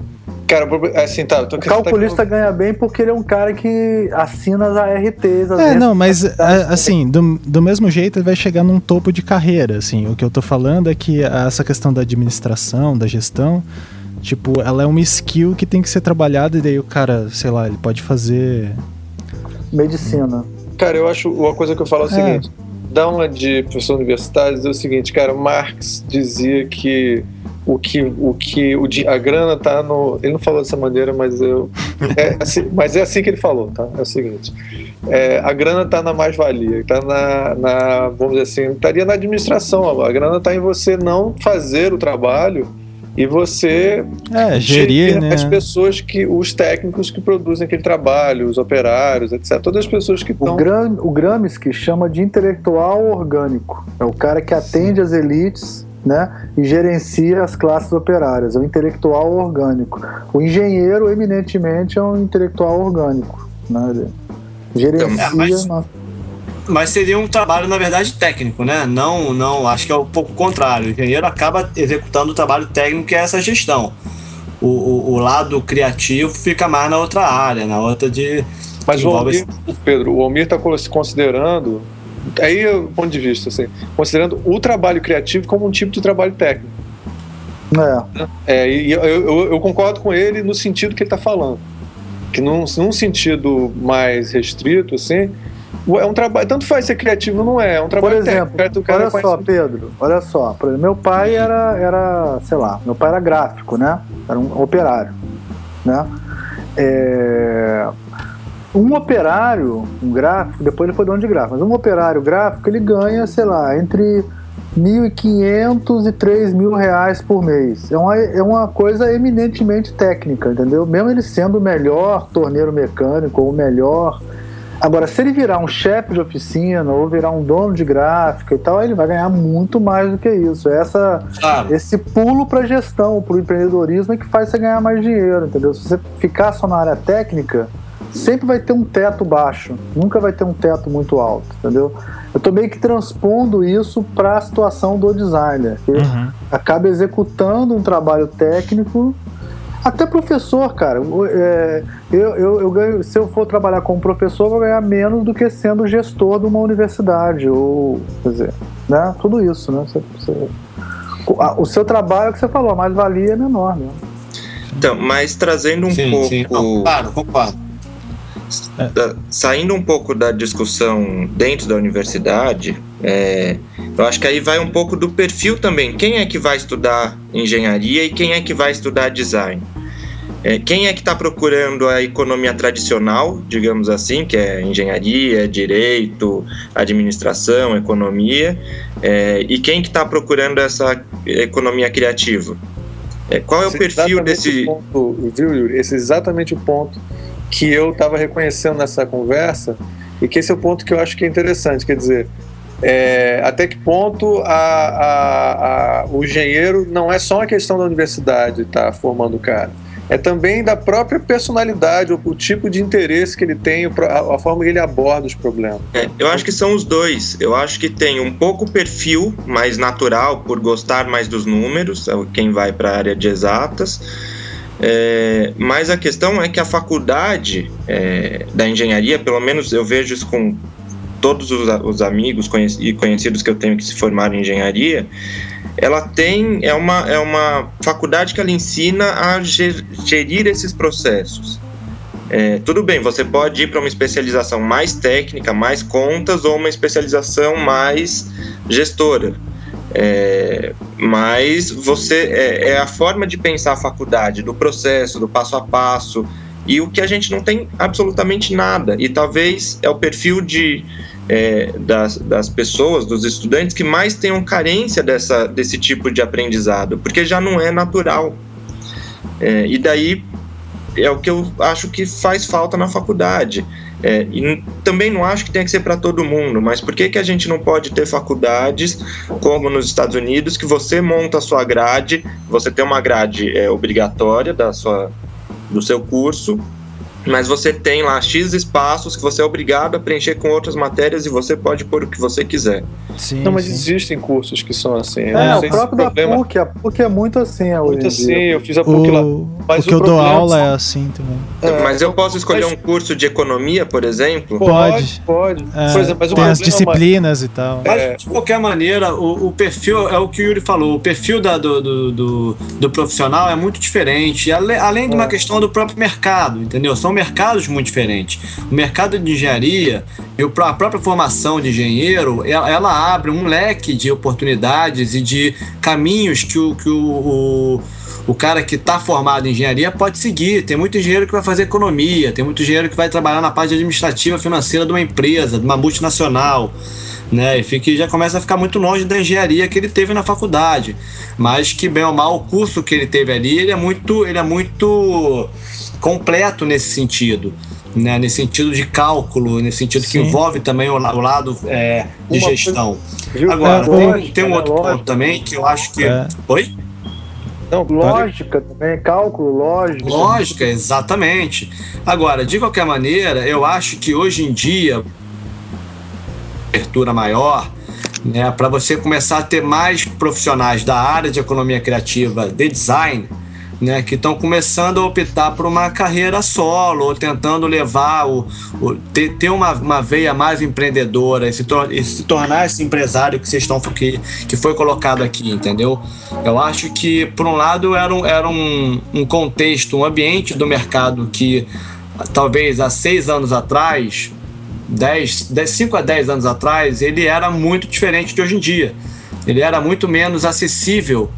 Speaker 3: Cara, assim, tá.
Speaker 5: o calculista tá... ganha bem porque ele é um cara que assina as ARTs. As
Speaker 1: é, não, mas assim, do, do mesmo jeito ele vai chegar num topo de carreira, assim. O que eu tô falando é que essa questão da administração, da gestão, Tipo, ela é uma skill que tem que ser trabalhada e daí o cara, sei lá, ele pode fazer.
Speaker 5: Medicina.
Speaker 3: Cara, eu acho. Uma coisa que eu falo é o é. seguinte: dá uma de professor universitário dizer o seguinte, cara, Marx dizia que o que o que o, a grana tá no ele não falou dessa maneira mas eu [LAUGHS] é assim, mas é assim que ele falou tá é o seguinte é, a grana tá na mais valia tá na, na vamos dizer assim estaria na administração a grana tá em você não fazer o trabalho e você
Speaker 1: é, gerir né?
Speaker 3: as pessoas que os técnicos que produzem aquele trabalho, os operários, etc. Todas as pessoas que estão.
Speaker 5: O, Gram, o Gramsci chama de intelectual orgânico. É o cara que atende as elites. Né, e gerencia as classes operárias, é o intelectual orgânico. O engenheiro, eminentemente, é um intelectual orgânico. Né? Gerencia. Então, é, mas
Speaker 4: mas seria um trabalho, na verdade, técnico, né? Não, não, acho que é um pouco contrário. O engenheiro acaba executando o trabalho técnico, que é essa gestão. O, o, o lado criativo fica mais na outra área, na outra de.
Speaker 3: Mas o Almir, Pedro, o Almir está considerando, aí é o ponto de vista, assim, considerando o trabalho criativo como um tipo de trabalho técnico. É. é e eu, eu, eu concordo com ele no sentido que ele está falando. Que num, num sentido mais restrito, assim, é um trabalho, tanto faz ser criativo não é, é um trabalho
Speaker 5: Por exemplo, técnico, olha só, Pedro, olha só, exemplo, meu pai era, era, sei lá, meu pai era gráfico, né? Era um operário, né? É, um operário, um gráfico, depois ele foi dono de gráfico, mas um operário gráfico, ele ganha, sei lá, entre 1.500 e 3 mil reais por mês. É uma, é uma coisa eminentemente técnica, entendeu? Mesmo ele sendo o melhor torneiro mecânico ou o melhor Agora, se ele virar um chefe de oficina ou virar um dono de gráfica e tal, ele vai ganhar muito mais do que isso. Essa, claro. Esse pulo para gestão, para o empreendedorismo é que faz você ganhar mais dinheiro, entendeu? Se você ficar só na área técnica, sempre vai ter um teto baixo, nunca vai ter um teto muito alto, entendeu? Eu estou meio que transpondo isso para a situação do designer, que uhum. acaba executando um trabalho técnico até professor, cara. É, eu, eu, eu, ganho, se eu for trabalhar como professor, eu vou ganhar menos do que sendo gestor de uma universidade. Ou, quer dizer, né? Tudo isso, né? Você, você, o seu trabalho, que você falou, a mais-valia é menor, né?
Speaker 6: Então, mas trazendo um sim, pouco. Sim. Não, claro, concordo. Da, saindo um pouco da discussão dentro da universidade, é, eu acho que aí vai um pouco do perfil também. Quem é que vai estudar engenharia e quem é que vai estudar design? É, quem é que está procurando a economia tradicional, digamos assim, que é engenharia, direito, administração, economia, é, e quem que está procurando essa economia criativa? É, qual é o Esse perfil desse.
Speaker 3: O ponto, viu, Yuri? Esse é exatamente o ponto que eu estava reconhecendo nessa conversa e que esse é o ponto que eu acho que é interessante. Quer dizer, é, até que ponto a, a, a, o engenheiro não é só uma questão da universidade estar tá formando o cara é também da própria personalidade, o, o, tipo de interesse que ele tem, a, forma que ele aborda os problemas.
Speaker 6: É, eu acho que são os dois. Eu acho que tem um pouco perfil mais natural, por gostar mais dos números, é quem vai para a área de exatas. É, mas a questão é que a faculdade é, da engenharia, pelo menos eu vejo isso com todos os, os amigos e conhecidos que eu tenho que se formaram em engenharia, ela tem é uma, é uma faculdade que ela ensina a gerir esses processos. É, tudo bem, você pode ir para uma especialização mais técnica, mais contas, ou uma especialização mais gestora. É, mas você é, é, a forma de pensar a faculdade, do processo, do passo a passo, e o que a gente não tem absolutamente nada. E talvez é o perfil de, é, das, das pessoas, dos estudantes, que mais tenham carência dessa, desse tipo de aprendizado, porque já não é natural. É, e daí é o que eu acho que faz falta na faculdade. É, e também não acho que tenha que ser para todo mundo, mas por que, que a gente não pode ter faculdades como nos Estados Unidos, que você monta a sua grade, você tem uma grade é, obrigatória da sua, do seu curso, mas você tem lá X espaços que você é obrigado a preencher com outras matérias e você pode pôr o que você quiser.
Speaker 3: Sim, não, mas sim. existem cursos que são assim.
Speaker 5: É, o próprio da PUC, a PUC é muito assim. É
Speaker 3: muito assim, eu fiz a PUC
Speaker 1: o,
Speaker 3: lá.
Speaker 1: Mas o que o eu dou aula é assim também.
Speaker 6: É, mas eu posso escolher mas... um curso de economia, por exemplo?
Speaker 1: Pode.
Speaker 3: Pode.
Speaker 1: É, por exemplo, mas tem as disciplinas mas... e tal.
Speaker 4: Mas, é. de qualquer maneira, o, o, perfil, é o que o Yuri falou, o perfil da, do, do, do, do profissional é muito diferente, além, além de uma é. questão do próprio mercado, entendeu? São mercados muito diferente. O mercado de engenharia e a própria formação de engenheiro, ela abre um leque de oportunidades e de caminhos que o, que o, o o cara que está formado em engenharia pode seguir. Tem muito engenheiro que vai fazer economia, tem muito engenheiro que vai trabalhar na parte administrativa financeira de uma empresa, de uma multinacional. Né, e fica, já começa a ficar muito longe da engenharia que ele teve na faculdade, mas que bem ou mal o curso que ele teve ali ele é muito, ele é muito completo nesse sentido né, nesse sentido de cálculo, nesse sentido Sim. que envolve também o, o lado é, de Uma gestão. Coisa, Agora, é, tem, tem, um outro lógica. ponto também que eu acho que. É. Oi?
Speaker 5: Não, lógica também, cálculo, lógica.
Speaker 4: Lógica, exatamente. Agora, de qualquer maneira, eu acho que hoje em dia, abertura maior, né, para você começar a ter mais profissionais da área de economia criativa, de design, né, que estão começando a optar por uma carreira solo, ou tentando levar, o, o ter, ter uma, uma, veia mais empreendedora e se, tor e se, tornar esse empresário que vocês estão que, que foi colocado aqui, entendeu? Eu acho que, por um lado, era um, era um, um contexto, um ambiente do mercado que talvez há seis anos atrás, 10, 10, 5 a 10 anos atrás, ele era muito diferente de hoje em dia. Ele era muito menos acessível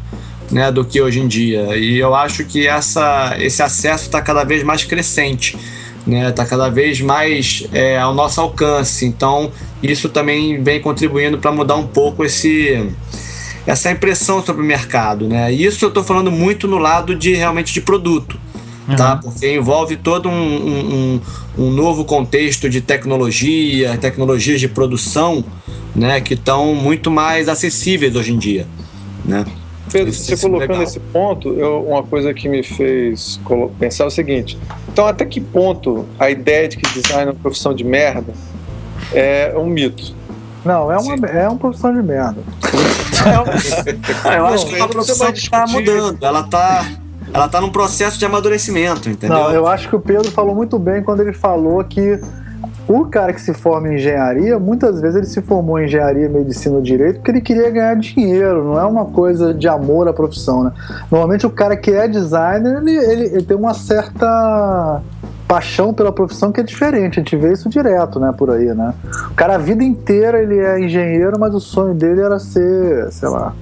Speaker 4: né, do que hoje em dia. E eu acho que essa, esse acesso está cada vez mais crescente, está né, tá cada vez mais é, ao nosso alcance. Então, isso também vem contribuindo para mudar um pouco esse, essa impressão sobre o mercado. Né? E isso eu estou falando muito no lado de realmente de produto. Tá? Uhum. Tá? Porque envolve todo um, um, um, novo contexto de tecnologia, tecnologias de produção, né, que estão muito mais acessíveis hoje em dia, né?
Speaker 3: Pedro, você colocando esse ponto, eu, uma coisa que me fez pensar é o seguinte: então, até que ponto a ideia de que design é uma profissão de merda é um mito?
Speaker 5: Não, é uma, é uma profissão de merda. [LAUGHS]
Speaker 4: eu acho que é uma profissão que está mudando. Ela está ela tá num processo de amadurecimento, entendeu?
Speaker 5: Não, eu acho que o Pedro falou muito bem quando ele falou que o cara que se forma em engenharia, muitas vezes ele se formou em engenharia, medicina ou direito porque ele queria ganhar dinheiro, não é uma coisa de amor à profissão, né? Normalmente o cara que é designer, ele, ele, ele tem uma certa paixão pela profissão que é diferente, a gente vê isso direto, né, por aí, né? O cara a vida inteira ele é engenheiro, mas o sonho dele era ser, sei lá,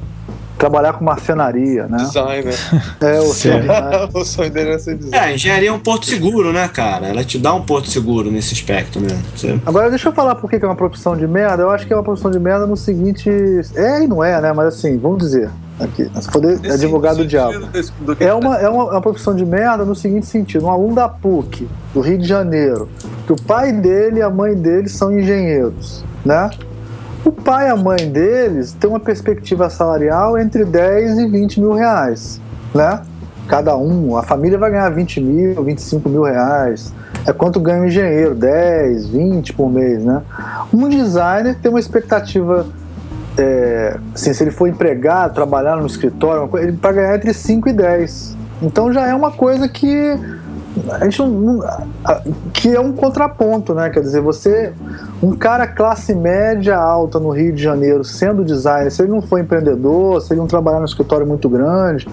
Speaker 5: trabalhar com marcenaria, né?
Speaker 3: Designer.
Speaker 5: É, o, [LAUGHS] [LAUGHS]
Speaker 3: o sonho dele é ser designer.
Speaker 4: É, engenharia é um porto seguro, né, cara? Ela te dá um porto seguro nesse aspecto, né?
Speaker 5: Você... Agora, deixa eu falar por que é uma profissão de merda. Eu acho que é uma profissão de merda no seguinte. É e não é, né? Mas assim, vamos dizer. Aqui, se poder advogado do diabo. É uma, é, uma, é uma profissão de merda no seguinte sentido: um aluno da PUC, do Rio de Janeiro, que o pai dele e a mãe dele são engenheiros, né? O pai e a mãe deles têm uma perspectiva salarial entre 10 e 20 mil reais, né? Cada um, a família vai ganhar 20 mil, 25 mil reais. É quanto ganha um engenheiro, 10, 20 por mês, né? Um designer tem uma expectativa, é, assim, se ele for empregado, trabalhar no escritório, ele vai ganhar entre 5 e 10. Então já é uma coisa que não, que é um contraponto, né? Quer dizer, você, um cara classe média alta no Rio de Janeiro, sendo designer, se ele não for empreendedor, se ele não trabalhar num escritório muito grande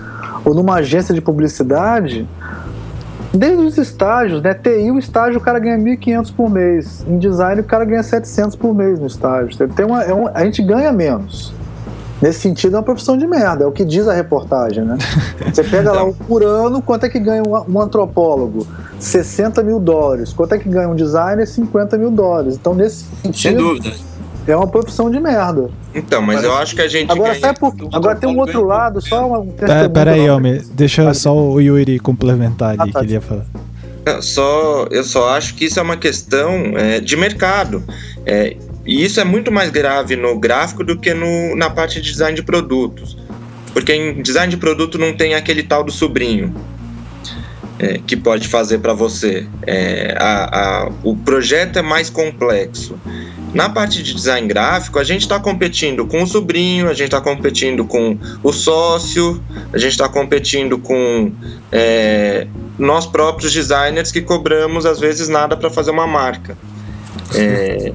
Speaker 5: ou numa agência de publicidade, desde os estágios, né? TI, o estágio o cara ganha 1.500 por mês, em design o cara ganha 700 por mês no estágio. Tem uma, é um, a gente ganha menos. Nesse sentido, é uma profissão de merda, é o que diz a reportagem, né? [LAUGHS] Você pega lá um por ano, quanto é que ganha um, antropólogo? 60 mil dólares. Quanto é que ganha um designer? 50 mil dólares. Então, nesse sentido. Sem dúvida. É uma profissão de merda.
Speaker 6: Então, mas eu acho que a gente.
Speaker 5: Agora, ganha... por... Agora tem um outro lado, só uma.
Speaker 1: Pera, pera aí, Alme, deixa só o Yuri complementar ali ah, tá. que ele ia falar.
Speaker 6: Eu só, eu só acho que isso é uma questão é, de mercado. É, e isso é muito mais grave no gráfico do que no, na parte de design de produtos. Porque em design de produto não tem aquele tal do sobrinho é, que pode fazer para você. É, a, a, o projeto é mais complexo. Na parte de design gráfico, a gente está competindo com o sobrinho, a gente está competindo com o sócio, a gente está competindo com é, nós próprios designers que cobramos às vezes nada para fazer uma marca.
Speaker 4: É...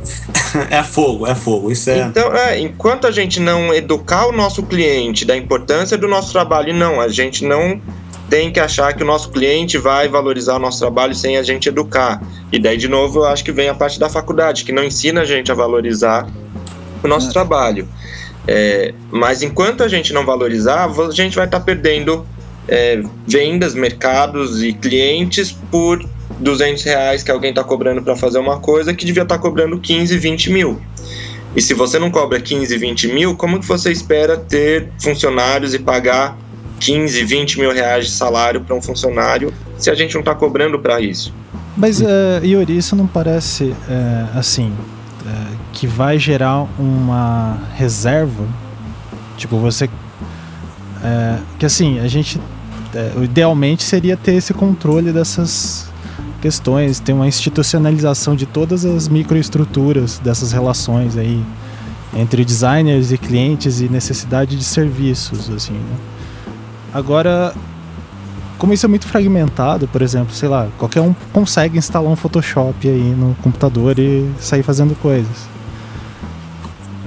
Speaker 4: [LAUGHS] é fogo, é fogo. Isso é...
Speaker 6: Então, é, enquanto a gente não educar o nosso cliente da importância do nosso trabalho, não, a gente não tem que achar que o nosso cliente vai valorizar o nosso trabalho sem a gente educar. E daí, de novo, eu acho que vem a parte da faculdade, que não ensina a gente a valorizar o nosso é. trabalho. É, mas enquanto a gente não valorizar, a gente vai estar tá perdendo é, vendas, mercados e clientes por 200 reais que alguém está cobrando para fazer uma coisa que devia estar tá cobrando 15, 20 mil. E se você não cobra 15, 20 mil, como que você espera ter funcionários e pagar 15, 20 mil reais de salário para um funcionário se a gente não está cobrando para isso.
Speaker 1: Mas, uh, Yuri, isso não parece uh, assim uh, que vai gerar uma reserva? Tipo, você. que assim, a gente. idealmente seria ter esse controle dessas questões, ter uma institucionalização de todas as microestruturas dessas relações aí entre designers e clientes e necessidade de serviços, assim, né? Agora, como isso é muito fragmentado, por exemplo, sei lá, qualquer um consegue instalar um Photoshop aí no computador e sair fazendo coisas.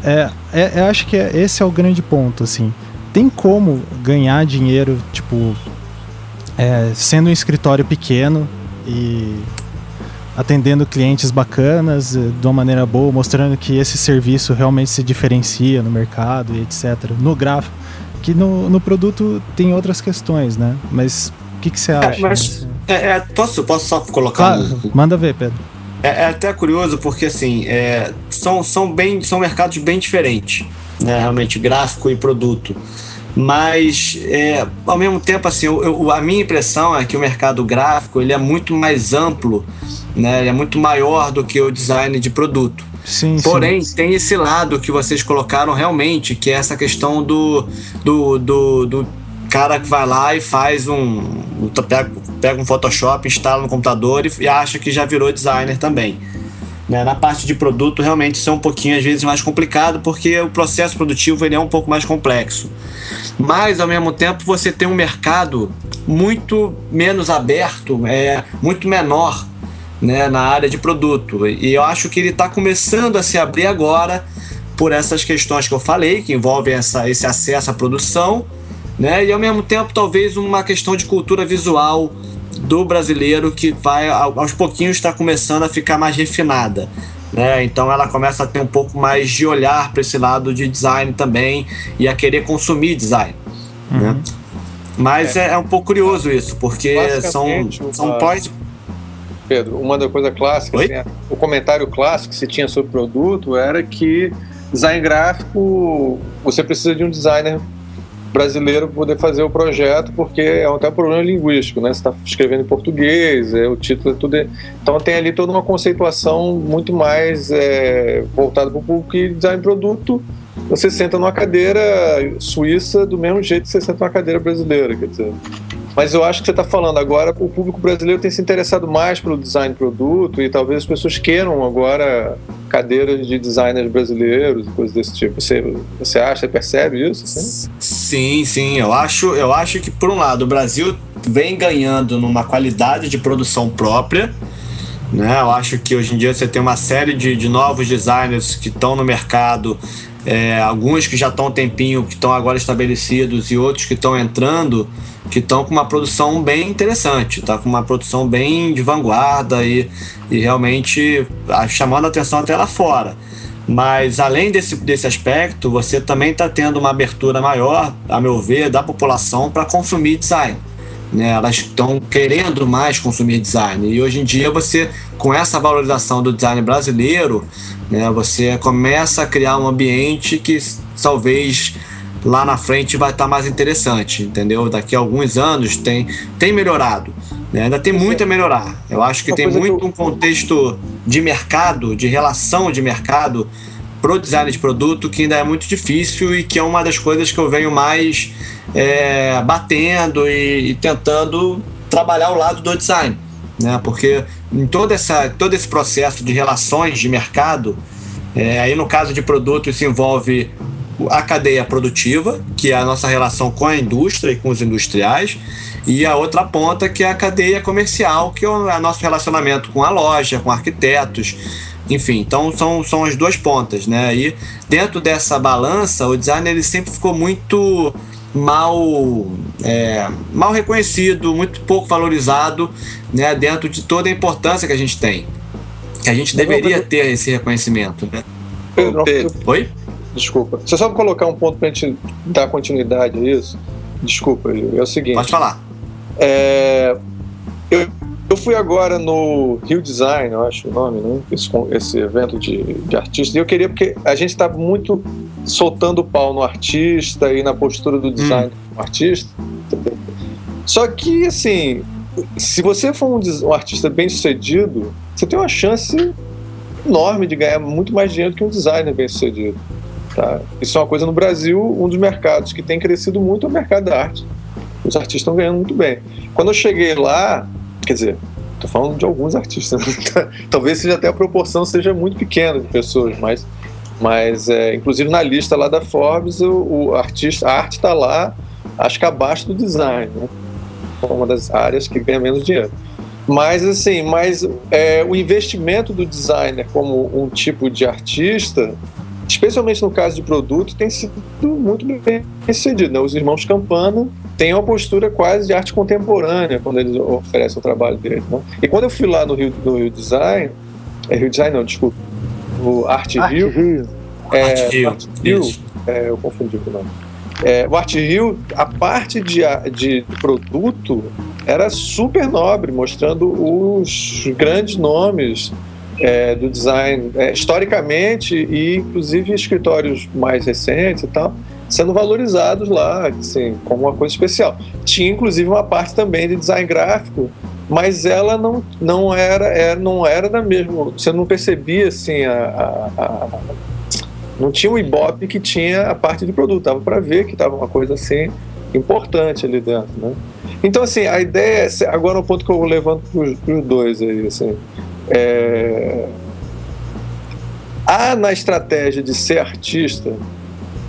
Speaker 1: É, é, eu acho que é, esse é o grande ponto, assim. Tem como ganhar dinheiro, tipo, é, sendo um escritório pequeno e atendendo clientes bacanas eh, de uma maneira boa, mostrando que esse serviço realmente se diferencia no mercado e etc. No gráfico, que no, no produto tem outras questões, né? Mas o que, que você é, acha?
Speaker 4: É, mas, é, é, posso, posso só colocar?
Speaker 1: Claro, um... Manda ver, Pedro.
Speaker 4: É, é, até curioso porque assim é, são, são, bem, são mercados bem diferentes, né? realmente gráfico e produto. Mas é, ao mesmo tempo assim, eu, eu, a minha impressão é que o mercado gráfico ele é muito mais amplo, né? Ele é muito maior do que o design de produto.
Speaker 1: Sim,
Speaker 4: Porém,
Speaker 1: sim.
Speaker 4: tem esse lado que vocês colocaram realmente, que é essa questão do, do, do, do cara que vai lá e faz um. Pega, pega um Photoshop, instala no computador e, e acha que já virou designer também. Né? Na parte de produto, realmente isso é um pouquinho, às vezes, mais complicado, porque o processo produtivo ele é um pouco mais complexo. Mas, ao mesmo tempo, você tem um mercado muito menos aberto, é muito menor né, na área de produto. E eu acho que ele está começando a se abrir agora por essas questões que eu falei, que envolvem essa, esse acesso à produção, né, e ao mesmo tempo talvez uma questão de cultura visual do brasileiro que vai aos pouquinhos está começando a ficar mais refinada. Né? Então ela começa a ter um pouco mais de olhar para esse lado de design também e a querer consumir design. Né? Uhum. Né? Mas é. é. um pouco curioso isso, porque são, são pós
Speaker 3: Pedro, uma das coisas clássicas, assim, o comentário clássico que se tinha sobre o produto era que design gráfico, você precisa de um designer brasileiro poder fazer o projeto, porque é até um problema linguístico, né? Você está escrevendo em português, é, o título é tudo. Então tem ali toda uma conceituação muito mais é, voltada para o público e design produto. Você senta numa cadeira suíça do mesmo jeito que você senta numa cadeira brasileira, quer dizer. Mas eu acho que você está falando agora, o público brasileiro tem se interessado mais pelo design produto e talvez as pessoas queiram agora cadeiras de designers brasileiros e coisas desse tipo. Você, você acha, você percebe isso? Assim?
Speaker 4: Sim, sim. Eu acho, eu acho que, por um lado, o Brasil vem ganhando numa qualidade de produção própria. Né? Eu acho que hoje em dia você tem uma série de, de novos designers que estão no mercado é, alguns que já estão um tempinho, que estão agora estabelecidos, e outros que estão entrando, que estão com uma produção bem interessante, tá com uma produção bem de vanguarda e, e realmente chamando a atenção até lá fora. Mas além desse, desse aspecto, você também está tendo uma abertura maior, a meu ver, da população para consumir design. Né? Elas estão querendo mais consumir design. E hoje em dia você, com essa valorização do design brasileiro, né, você começa a criar um ambiente que talvez lá na frente vai estar tá mais interessante, entendeu? Daqui a alguns anos tem, tem melhorado. Né? Ainda tem muito a melhorar. Eu acho que Uma tem muito que eu... um contexto de mercado, de relação de mercado pro design de produto que ainda é muito difícil e que é uma das coisas que eu venho mais é, batendo e, e, tentando trabalhar ao lado do design, né? Porque em toda essa, todo esse processo de relações de mercado, é, aí no caso de produto isso envolve a cadeia produtiva, que é a nossa relação com a indústria e com os industriais, e a outra ponta que é a cadeia comercial, que é o nosso relacionamento com a loja, com arquitetos, enfim, então são, são as duas pontas, né? E dentro dessa balança, o design ele sempre ficou muito mal é, mal reconhecido, muito pouco valorizado, né? Dentro de toda a importância que a gente tem, que a gente deveria ter esse reconhecimento, né?
Speaker 3: Pedro, Pedro.
Speaker 4: Oi?
Speaker 3: Desculpa. Você só colocar um ponto para a gente dar continuidade a isso? Desculpa, é o seguinte.
Speaker 4: Pode falar.
Speaker 3: É, eu, eu fui agora no Rio Design, eu acho o nome, né? Esse, esse evento de, de artistas. E eu queria, porque a gente está muito soltando o pau no artista e na postura do design hum. do artista. Só que, assim, se você for um, um artista bem sucedido, você tem uma chance enorme de ganhar muito mais dinheiro que um designer bem sucedido. Tá? Isso é uma coisa no Brasil, um dos mercados que tem crescido muito é o mercado da arte. Os artistas estão ganhando muito bem. Quando eu cheguei lá, quer dizer, estou falando de alguns artistas, né? [LAUGHS] talvez seja até a proporção seja muito pequena de pessoas, mas, mas é, inclusive na lista lá da Forbes, o, o artista, a arte está lá, acho que abaixo do design, né? uma das áreas que ganha menos dinheiro. Mas assim, mas é, o investimento do designer como um tipo de artista especialmente no caso de produto, tem sido muito bem sucedido. Né? Os irmãos Campana têm uma postura quase de arte contemporânea quando eles oferecem o trabalho deles. Né? E quando eu fui lá no Rio, no Rio Design, é Rio Design não, desculpa, o Arte, Arte Rio, Rio. É, Arte Rio, Arte Rio é, eu confundi com o nome. É, o Arte Rio, a parte de, de produto era super nobre, mostrando os grandes nomes é, do design é, historicamente e inclusive escritórios mais recentes e tal sendo valorizados lá assim, como uma coisa especial. Tinha inclusive uma parte também de design gráfico, mas ela não, não era, é, não era da mesma. Você não percebia assim a, a, a não tinha o Ibope que tinha a parte de produto, dava para ver que estava uma coisa assim importante ali dentro, né? Então assim a ideia é, agora o um ponto que eu levanto para os dois aí assim é... Há na estratégia de ser artista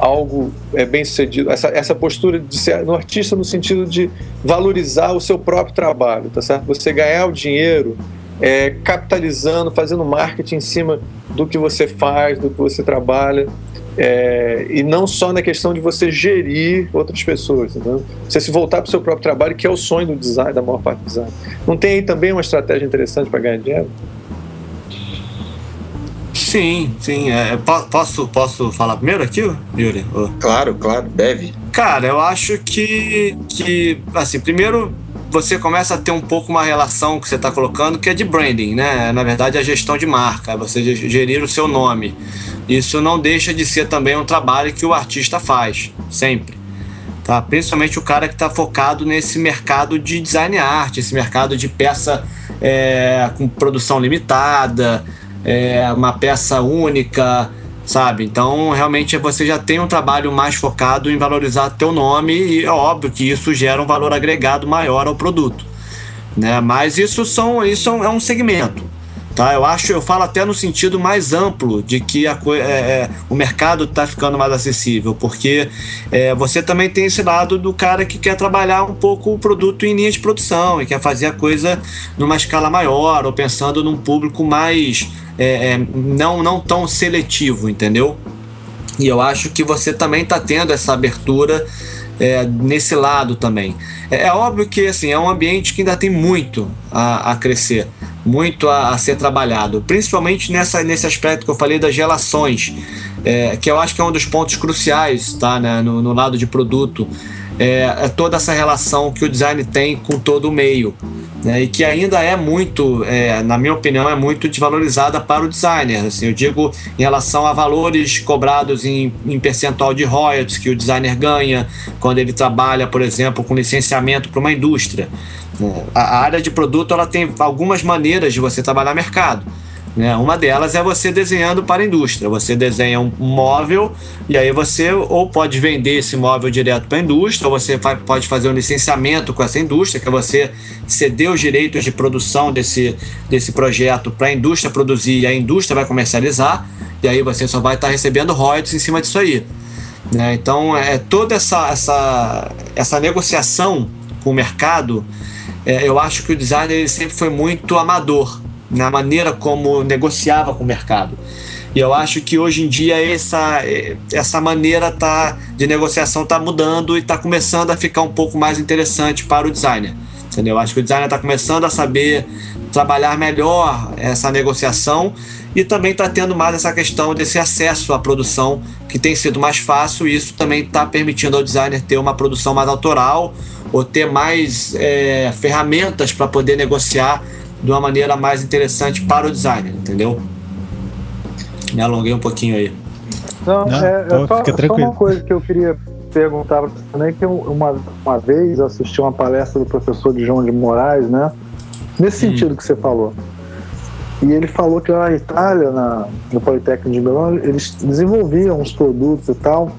Speaker 3: algo é, bem sucedido, essa, essa postura de ser no artista no sentido de valorizar o seu próprio trabalho, tá certo? Você ganhar o dinheiro é, capitalizando, fazendo marketing em cima do que você faz, do que você trabalha. É, e não só na questão de você gerir outras pessoas, entendeu? você se voltar para o seu próprio trabalho, que é o sonho do design, da maior parte do design. Não tem aí também uma estratégia interessante para ganhar dinheiro?
Speaker 4: Sim, sim. É, posso, posso falar primeiro aqui, Yuri?
Speaker 6: Claro, claro, deve.
Speaker 4: Cara, eu acho que, que assim, primeiro você começa a ter um pouco uma relação que você está colocando que é de branding, né? Na verdade, a gestão de marca, você gerir o seu nome. Isso não deixa de ser também um trabalho que o artista faz, sempre. Tá? Principalmente o cara que está focado nesse mercado de design art, esse mercado de peça é, com produção limitada, é, uma peça única, sabe? Então, realmente você já tem um trabalho mais focado em valorizar teu nome e é óbvio que isso gera um valor agregado maior ao produto, né? Mas isso são isso é um segmento. Tá, eu acho, eu falo até no sentido mais amplo de que a, é, é, o mercado está ficando mais acessível, porque é, você também tem esse lado do cara que quer trabalhar um pouco o produto em linha de produção e quer fazer a coisa numa escala maior ou pensando num público mais é, é, não, não tão seletivo, entendeu? E eu acho que você também está tendo essa abertura é, nesse lado também. É, é, óbvio que assim, é um ambiente que ainda tem muito a, a crescer, muito a, a, ser trabalhado, principalmente nessa, nesse aspecto que eu falei das relações, é, que eu acho que é um dos pontos cruciais tá, né, no, no lado de produto é, é, toda essa relação que o design tem com todo o meio. Né, e que ainda é muito, é, na minha opinião, é muito desvalorizada para o designer. Assim, eu digo em relação a valores cobrados em, em percentual de royalties que o designer ganha quando ele trabalha, por exemplo, com licenciamento para uma indústria. Né. A, área de produto ela tem algumas maneiras de você trabalhar mercado. Né? Uma delas é você desenhando para a indústria. Você desenha um móvel e aí você ou pode vender esse móvel direto para a indústria, ou você pode fazer um licenciamento com essa indústria, que é você ceder os direitos de produção desse, desse projeto para a indústria produzir e a indústria vai comercializar, e aí você só vai estar recebendo royalties em cima disso aí. Né? Então, é toda essa, essa, essa negociação com o mercado, é, eu acho que o design sempre foi muito amador na maneira como negociava com o mercado. E eu acho que hoje em dia essa, essa maneira tá, de negociação está mudando e está começando a ficar um pouco mais interessante para o designer. Entendeu? Eu acho que o designer está começando a saber trabalhar melhor essa negociação e também está tendo mais essa questão desse acesso à produção que tem sido mais fácil e isso também está permitindo ao designer ter uma produção mais autoral ou ter mais é, ferramentas para poder negociar de uma maneira mais interessante para o designer, entendeu? Me alonguei um pouquinho aí.
Speaker 5: Não, Não é, é só, só, uma coisa que eu queria perguntar para você também, que uma, uma vez assisti uma palestra do professor de João de Moraes, né? Nesse hum. sentido que você falou. E ele falou que na Itália, na, no Politécnico de Milão, eles desenvolviam uns produtos e tal,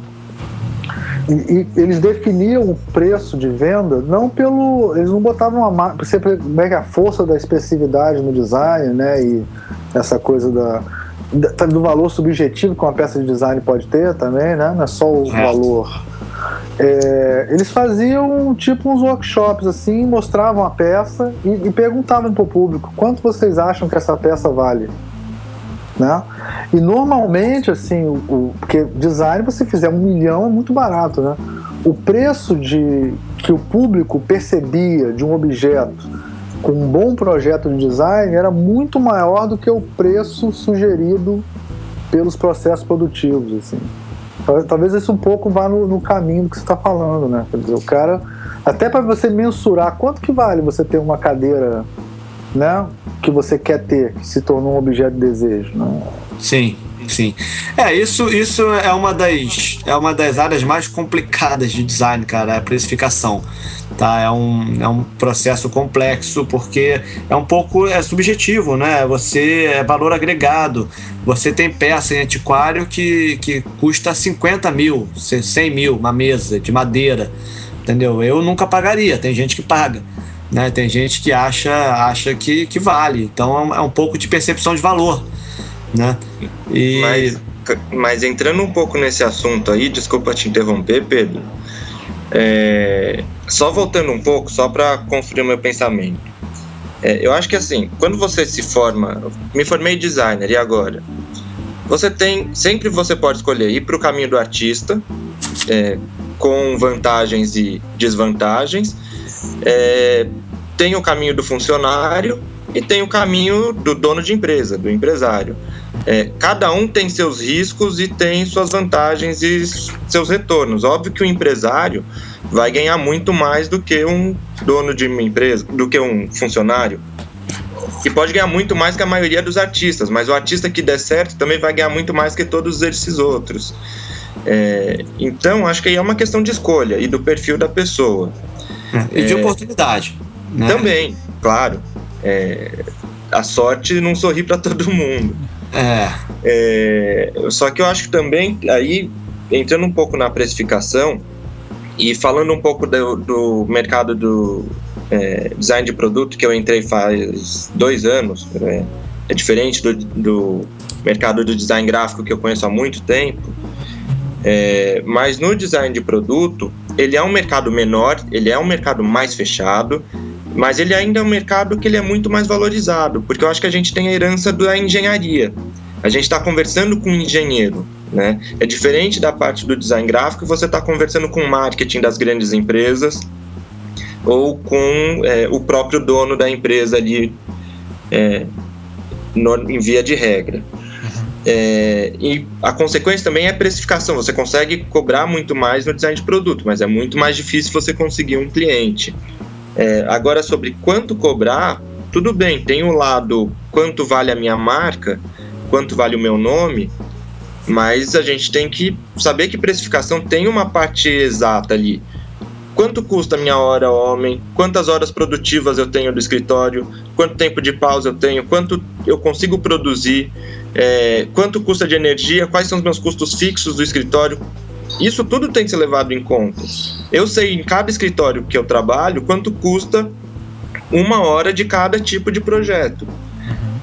Speaker 5: e, e, eles definiam o preço de venda não pelo. Eles não botavam uma Você pega a força da expressividade no design, né? E essa coisa da, da, do valor subjetivo que uma peça de design pode ter também, né? Não é só o é. valor. É, eles faziam tipo uns workshops assim, mostravam a peça e, e perguntavam para o público quanto vocês acham que essa peça vale. Né? E normalmente, assim, o, o, porque design, você fizer um milhão é muito barato, né? O preço de que o público percebia de um objeto com um bom projeto de design era muito maior do que o preço sugerido pelos processos produtivos, assim. Talvez isso um pouco vá no, no caminho que você está falando, né? Quer dizer, o cara, até para você mensurar quanto que vale você ter uma cadeira né, que você quer ter, que se tornou um objeto de desejo. Né?
Speaker 4: Sim, sim. É, isso, isso é, uma das, é uma das áreas mais complicadas de design, cara, é a precificação. Tá? É, um, é um processo complexo porque é um pouco é subjetivo, né? Você é valor agregado. Você tem peça em antiquário que, que custa 50 mil, 100 mil, uma mesa de madeira. Entendeu? Eu nunca pagaria, tem gente que paga. Né? Tem gente que acha, acha que, que vale. Então é um pouco de percepção de valor. Né?
Speaker 6: E... Mas, mas entrando um pouco nesse assunto aí, desculpa te interromper, Pedro. É, só voltando um pouco, só para construir meu pensamento. É, eu acho que assim, quando você se forma, me formei designer e agora, você tem, sempre você pode escolher ir para o caminho do artista, é, com vantagens e desvantagens, é, tem o caminho do funcionário e tem o caminho do dono de empresa, do empresário. É, cada um tem seus riscos e tem suas vantagens e seus retornos. Óbvio que o empresário vai ganhar muito mais do que um dono de uma empresa, do que um funcionário. E pode ganhar muito mais que a maioria dos artistas, mas o artista que der certo também vai ganhar muito mais que todos esses outros. É, então, acho que aí é uma questão de escolha e do perfil da pessoa.
Speaker 4: É, e de oportunidade.
Speaker 6: Né? Também, claro. É, a sorte não sorri para todo mundo.
Speaker 4: É.
Speaker 6: é. Só que eu acho que também, aí, entrando um pouco na precificação e falando um pouco do, do mercado do é, design de produto, que eu entrei faz dois anos, é, é diferente do, do mercado do design gráfico que eu conheço há muito tempo. É, mas no design de produto, ele é um mercado menor, ele é um mercado mais fechado, mas ele ainda é um mercado que ele é muito mais valorizado, porque eu acho que a gente tem a herança da engenharia. A gente está conversando com um engenheiro, Né? É diferente da parte do design gráfico, você está conversando com o marketing das grandes empresas ou com é, o próprio dono da empresa ali é, no, em via de regra. Uhum. É, e a consequência também é a precificação. Você consegue cobrar muito mais no design de produto, mas é muito mais difícil você conseguir um cliente. É, agora, sobre quanto cobrar, tudo bem, tem o um lado quanto vale a minha marca, quanto vale o meu nome, mas a gente tem que saber que precificação tem uma parte exata ali. Quanto custa a minha hora homem? Quantas horas produtivas eu tenho do escritório? Quanto tempo de pausa eu tenho? Quanto eu consigo produzir? É, quanto custa de energia? Quais são os meus custos fixos do escritório? Isso tudo tem que ser levado em conta. Eu sei em cada escritório que eu trabalho quanto custa uma hora de cada tipo de projeto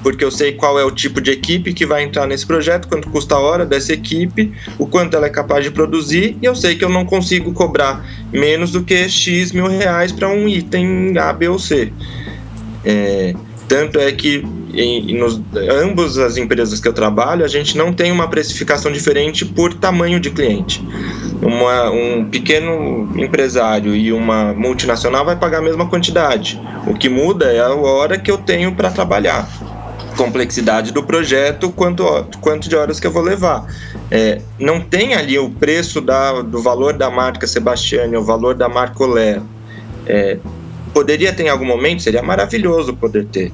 Speaker 6: porque eu sei qual é o tipo de equipe que vai entrar nesse projeto, quanto custa a hora dessa equipe, o quanto ela é capaz de produzir, e eu sei que eu não consigo cobrar menos do que X mil reais para um item A, B ou C. É, tanto é que em, nos, ambas as empresas que eu trabalho, a gente não tem uma precificação diferente por tamanho de cliente. Uma, um pequeno empresário e uma multinacional vai pagar a mesma quantidade. O que muda é a hora que eu tenho para trabalhar complexidade do projeto, quanto, quanto de horas que eu vou levar. É, não tem ali o preço da, do valor da marca Sebastiani, o valor da marca Olé. É, poderia ter em algum momento, seria maravilhoso poder ter.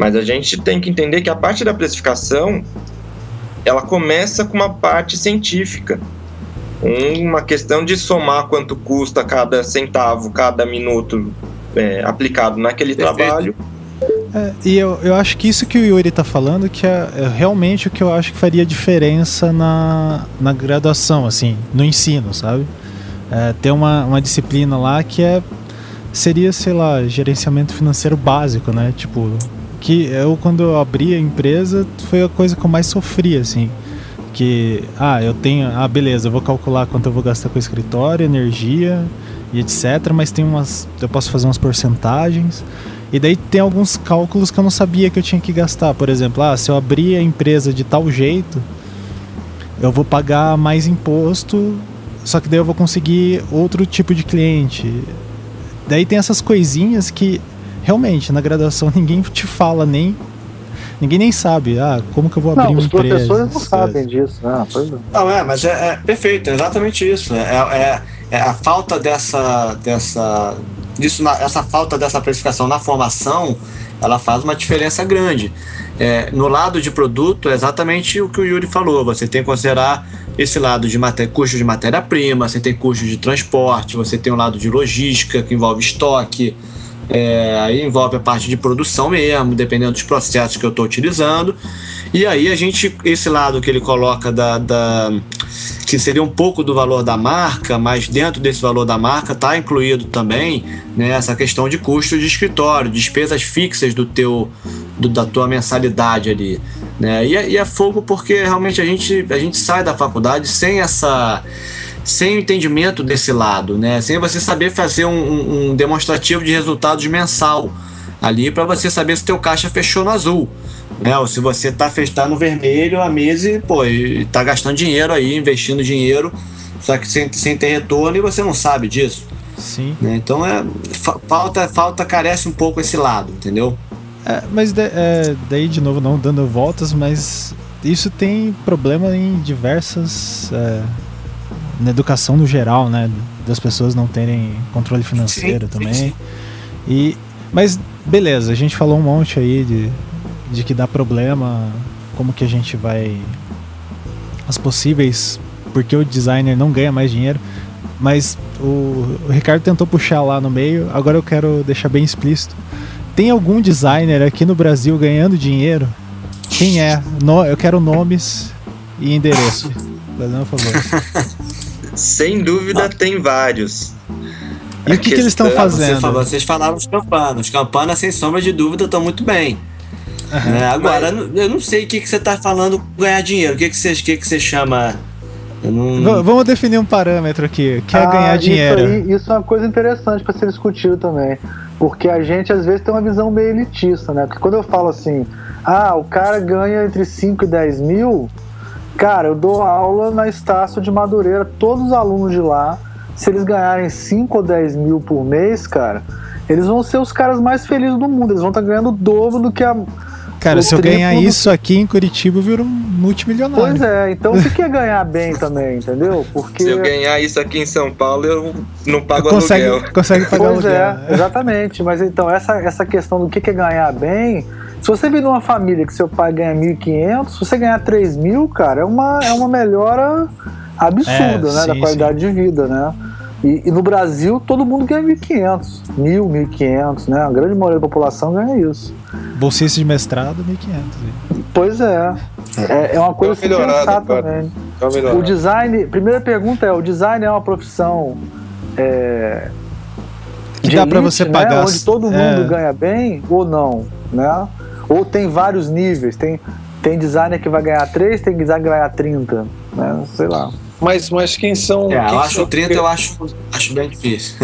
Speaker 6: Mas a gente tem que entender que a parte da precificação ela começa com uma parte científica. Uma questão de somar quanto custa cada centavo, cada minuto é, aplicado naquele Perfeito. trabalho
Speaker 1: é, e eu, eu acho que isso que o Yuri tá falando que é, é, realmente o que eu acho que faria diferença na, na graduação, assim, no ensino, sabe? É, ter uma, uma disciplina lá que é seria, sei lá, gerenciamento financeiro básico, né? Tipo, que eu quando eu abri a empresa foi a coisa que eu mais sofri, assim. Que, ah, eu tenho, ah, beleza, eu vou calcular quanto eu vou gastar com escritório, energia e etc, mas tem umas, eu posso fazer umas porcentagens. E daí tem alguns cálculos que eu não sabia que eu tinha que gastar. Por exemplo, ah, se eu abrir a empresa de tal jeito, eu vou pagar mais imposto, só que daí eu vou conseguir outro tipo de cliente. Daí tem essas coisinhas que realmente na graduação [LAUGHS] ninguém te fala nem ninguém nem sabe, ah, como que eu vou abrir não, uma empresa.
Speaker 5: Os professores não sabem disso. Ah,
Speaker 4: pois não. não, é, mas é, é perfeito, é exatamente isso. É, é, é, a falta dessa, dessa disso, essa falta dessa precificação na formação, ela faz uma diferença grande. É, no lado de produto, é exatamente o que o Yuri falou. Você tem que considerar esse lado de custo de matéria-prima, você tem custo de transporte, você tem o um lado de logística, que envolve estoque, é, aí envolve a parte de produção mesmo, dependendo dos processos que eu estou utilizando. E aí a gente, esse lado que ele coloca da, da, que seria um pouco do valor da marca, mas dentro desse valor da marca está incluído também né, essa questão de custo de escritório, despesas fixas do teu, do, da tua mensalidade ali. Né? E, é, e é fogo porque realmente a gente, a gente sai da faculdade sem essa sem o entendimento desse lado, né? Sem você saber fazer um, um demonstrativo de resultados mensal ali para você saber se teu caixa fechou no azul. Né? Ou se você está tá no vermelho a mesa e, pô, tá gastando dinheiro aí, investindo dinheiro, só que sem, sem ter retorno e você não sabe disso.
Speaker 1: Sim.
Speaker 4: Né? Então é, falta, falta, carece um pouco esse lado, entendeu?
Speaker 1: É, mas de, é, daí, de novo, não dando voltas, mas isso tem problema em diversas. É, na educação no geral, né? Das pessoas não terem controle financeiro sim, também. Sim. E, mas beleza, a gente falou um monte aí de, de que dá problema, como que a gente vai. As possíveis. Porque o designer não ganha mais dinheiro. Mas o, o Ricardo tentou puxar lá no meio, agora eu quero deixar bem explícito. Tem algum designer aqui no Brasil ganhando dinheiro? Quem é? No, eu quero nomes e endereço. Fazendo um favor. [LAUGHS]
Speaker 6: Sem dúvida, ah. tem vários.
Speaker 1: E o que, que eles estão fazendo?
Speaker 4: Você, vocês falaram os campanas. Os campanas, sem sombra de dúvida, estão muito bem. Uhum. É, agora, Mas... eu não sei o que, que você está falando ganhar dinheiro. O que, que, você, que, que você chama.
Speaker 1: Não... Vamos definir um parâmetro aqui. Quer ah, ganhar dinheiro.
Speaker 5: Isso, aí, isso é uma coisa interessante para ser discutido também. Porque a gente às vezes tem uma visão meio elitista, né? Porque quando eu falo assim, ah, o cara ganha entre 5 e 10 mil, Cara, eu dou aula na Estácio de Madureira, todos os alunos de lá, se eles ganharem 5 ou 10 mil por mês, cara, eles vão ser os caras mais felizes do mundo, eles vão estar tá ganhando o dobro do que a.
Speaker 1: Cara, se eu ganhar do... isso aqui em Curitiba, eu viro um multimilionário.
Speaker 5: Pois é, então o que é ganhar bem também, entendeu?
Speaker 6: Porque... Se eu ganhar isso aqui em São Paulo, eu não pago consegue, aluguel.
Speaker 1: Consegue pagar
Speaker 5: pois
Speaker 1: aluguel.
Speaker 5: é, né? exatamente. Mas então, essa, essa questão do que é ganhar bem se você vir numa família que seu pai ganha 1.500, se você ganhar 3 mil, cara, é uma, é uma melhora absurda, é, né? Sim, da qualidade sim. de vida, né? E, e, no Brasil, todo mundo ganha 1.500, 1.000, 1.500, né? A grande maioria da população ganha isso.
Speaker 1: Bolsista de mestrado, 1.500.
Speaker 5: Pois é. é. É uma coisa a se pensar também. O design, primeira pergunta é, o design é uma profissão é,
Speaker 1: que dá para você né? pagar,
Speaker 5: onde todo mundo é... ganha bem ou não, né? Ou tem vários níveis, tem, tem designer que vai ganhar 3, tem designer que vai ganhar 30, né? Sei lá.
Speaker 3: Mas, mas quem são.
Speaker 4: É,
Speaker 3: quem
Speaker 4: eu acho são... 30 eu acho, acho bem difícil.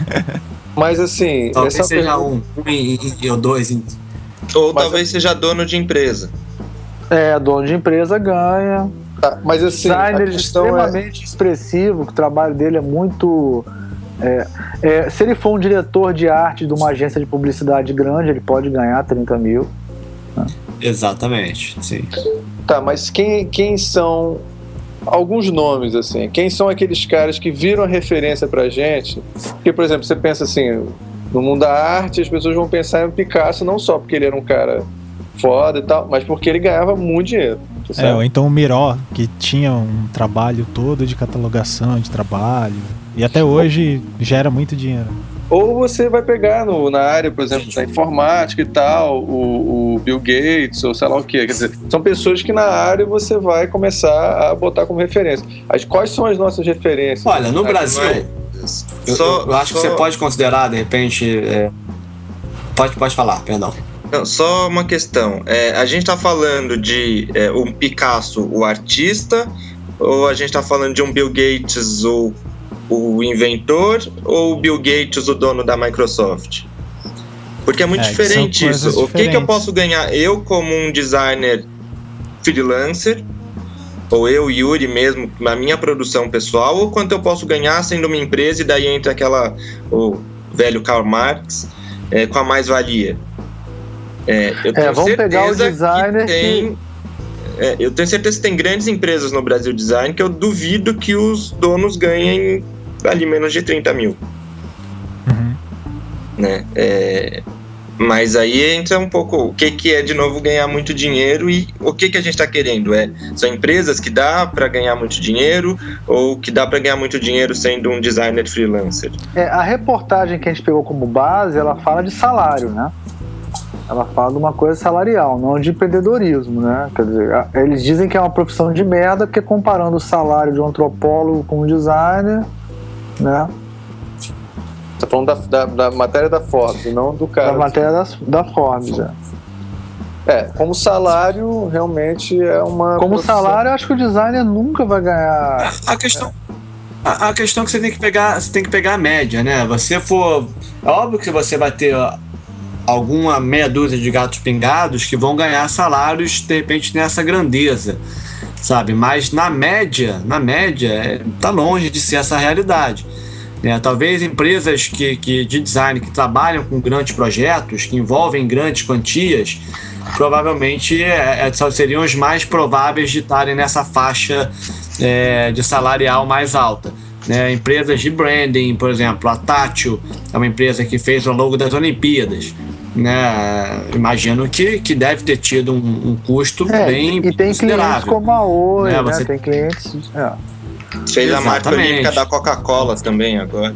Speaker 4: [LAUGHS]
Speaker 3: mas assim.
Speaker 4: Talvez seja pergunta... um, um e, e, ou dois.
Speaker 6: Ou mas, talvez seja dono de empresa.
Speaker 5: É, dono de empresa ganha.
Speaker 3: Tá, mas assim.
Speaker 5: Designer é extremamente é... expressivo, que o trabalho dele é muito. É, é, se ele for um diretor de arte de uma agência de publicidade grande, ele pode ganhar 30 mil.
Speaker 4: Né? Exatamente, sim.
Speaker 3: Tá, mas quem, quem são alguns nomes, assim? Quem são aqueles caras que viram a referência pra gente? Porque, por exemplo, você pensa assim, no mundo da arte, as pessoas vão pensar em Picasso não só porque ele era um cara foda e tal, mas porque ele ganhava muito dinheiro.
Speaker 1: É, ou então o Miró, que tinha um trabalho todo de catalogação de trabalho. E até hoje gera muito dinheiro.
Speaker 3: Ou você vai pegar no, na área, por exemplo, da informática e tal, o, o, Bill Gates, ou sei lá o quê. Quer dizer, são pessoas que na área você vai começar a botar como referência. As, quais são as nossas referências?
Speaker 4: Olha, no Brasil, eu, só, eu, acho só... que você pode considerar, de repente. É... Pode, pode falar, perdão.
Speaker 6: Não, só uma questão. É, a gente está falando de é, um Picasso, o artista, ou a gente está falando de um Bill Gates, o, o inventor, ou o Bill Gates, o dono da Microsoft? Porque é muito é, diferente isso. Diferentes. O que, que eu posso ganhar? Eu, como um designer freelancer, ou eu, Yuri mesmo, na minha produção pessoal, ou quanto eu posso ganhar sendo uma empresa, e daí entra aquela, o velho Karl Marx, é, com a mais-valia. É, eu tenho é, vamos pegar o designer que tem. Que... É, eu tenho certeza que tem grandes empresas no Brasil Design que eu duvido que os donos ganhem ali menos de 30 mil. Uhum. Né? É, mas aí entra um pouco o que, que é de novo ganhar muito dinheiro e o que, que a gente está querendo é são empresas que dá para ganhar muito dinheiro ou que dá para ganhar muito dinheiro sendo um designer freelancer.
Speaker 5: É, a reportagem que a gente pegou como base ela fala de salário, né? Ela fala de uma coisa salarial, não de empreendedorismo, né? Quer dizer, eles dizem que é uma profissão de merda, porque comparando o salário de um antropólogo com um designer, né?
Speaker 3: Tá falando da, da, da, matéria da Forbes, não do cara.
Speaker 5: Da matéria da, da Forbes, é.
Speaker 3: É, como salário, realmente é uma.
Speaker 5: Como profissão. salário, acho que o designer nunca vai ganhar.
Speaker 4: A questão. A, a questão é que você tem que pegar, você tem que pegar a média, né? Você for. É óbvio que você vai ter alguma meia dúzia de gatos pingados que vão ganhar salários de repente nessa grandeza, sabe? Mas na média, na média, é, tá longe de ser essa realidade. Né? Talvez empresas que, que, de design que trabalham com grandes projetos, que envolvem grandes quantias, provavelmente é, é, seriam os mais prováveis de estarem nessa faixa é, de salarial mais alta. Né, empresas de branding, por exemplo, a Tátil é uma empresa que fez o logo das Olimpíadas né? Imagino que, que deve ter tido um, um custo é, bem
Speaker 5: E tem clientes como a Oi, né? Você... Tem clientes. É.
Speaker 6: Fez Exatamente. a marca olímpica da Coca-Cola também agora.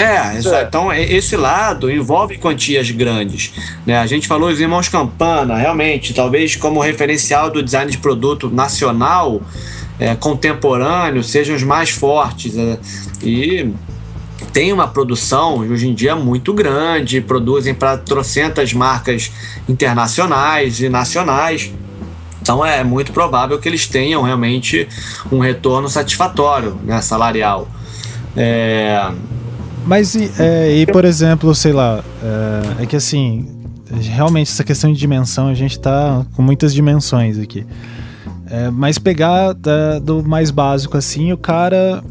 Speaker 4: É, exato. Então, esse lado envolve quantias grandes. Né? A gente falou os irmãos Campana, realmente, talvez como referencial do design de produto nacional, é, contemporâneo, sejam os mais fortes. É, e tem uma produção hoje em dia muito grande, produzem para trocentas marcas internacionais e nacionais. Então é muito provável que eles tenham realmente um retorno satisfatório né, salarial. É...
Speaker 1: Mas e, é, e, por exemplo, sei lá, é, é que assim, realmente essa questão de dimensão, a gente tá com muitas dimensões aqui. É, mas pegar da, do mais básico assim, o cara.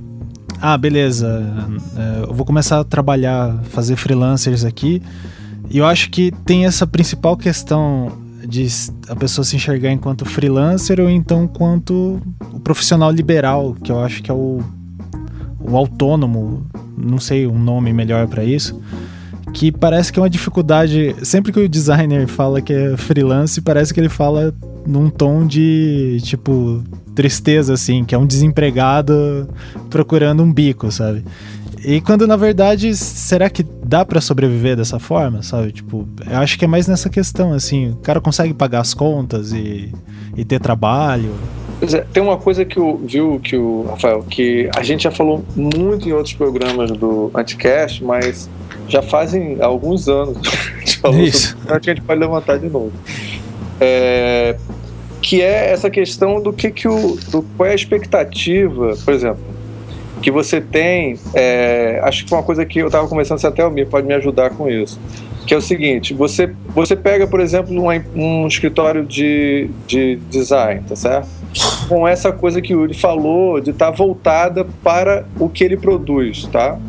Speaker 1: Ah, beleza. É, eu vou começar a trabalhar, fazer freelancers aqui. E eu acho que tem essa principal questão de a pessoa se enxergar enquanto freelancer ou então quanto o profissional liberal, que eu acho que é o, o autônomo, não sei um nome melhor para isso, que parece que é uma dificuldade. Sempre que o designer fala que é freelance, parece que ele fala num tom de tipo tristeza, assim, que é um desempregado procurando um bico, sabe? E quando na verdade, será que dá para sobreviver dessa forma, sabe? Tipo, eu acho que é mais nessa questão, assim, o cara consegue pagar as contas e, e ter trabalho.
Speaker 3: Pois é, tem uma coisa que o viu que o Rafael, que a gente já falou muito em outros programas do Anticast, mas já fazem alguns anos [LAUGHS] a gente falou Isso. sobre, a gente pode levantar de novo. É, que é essa questão do que, que o. Do, qual é a expectativa, por exemplo, que você tem. É, acho que foi uma coisa que eu estava conversando, se até o Mir pode me ajudar com isso. Que é o seguinte: você, você pega, por exemplo, um, escritório de, de design, tá certo? Com essa coisa que o Yuri falou de estar tá voltada para o que ele produz, tá?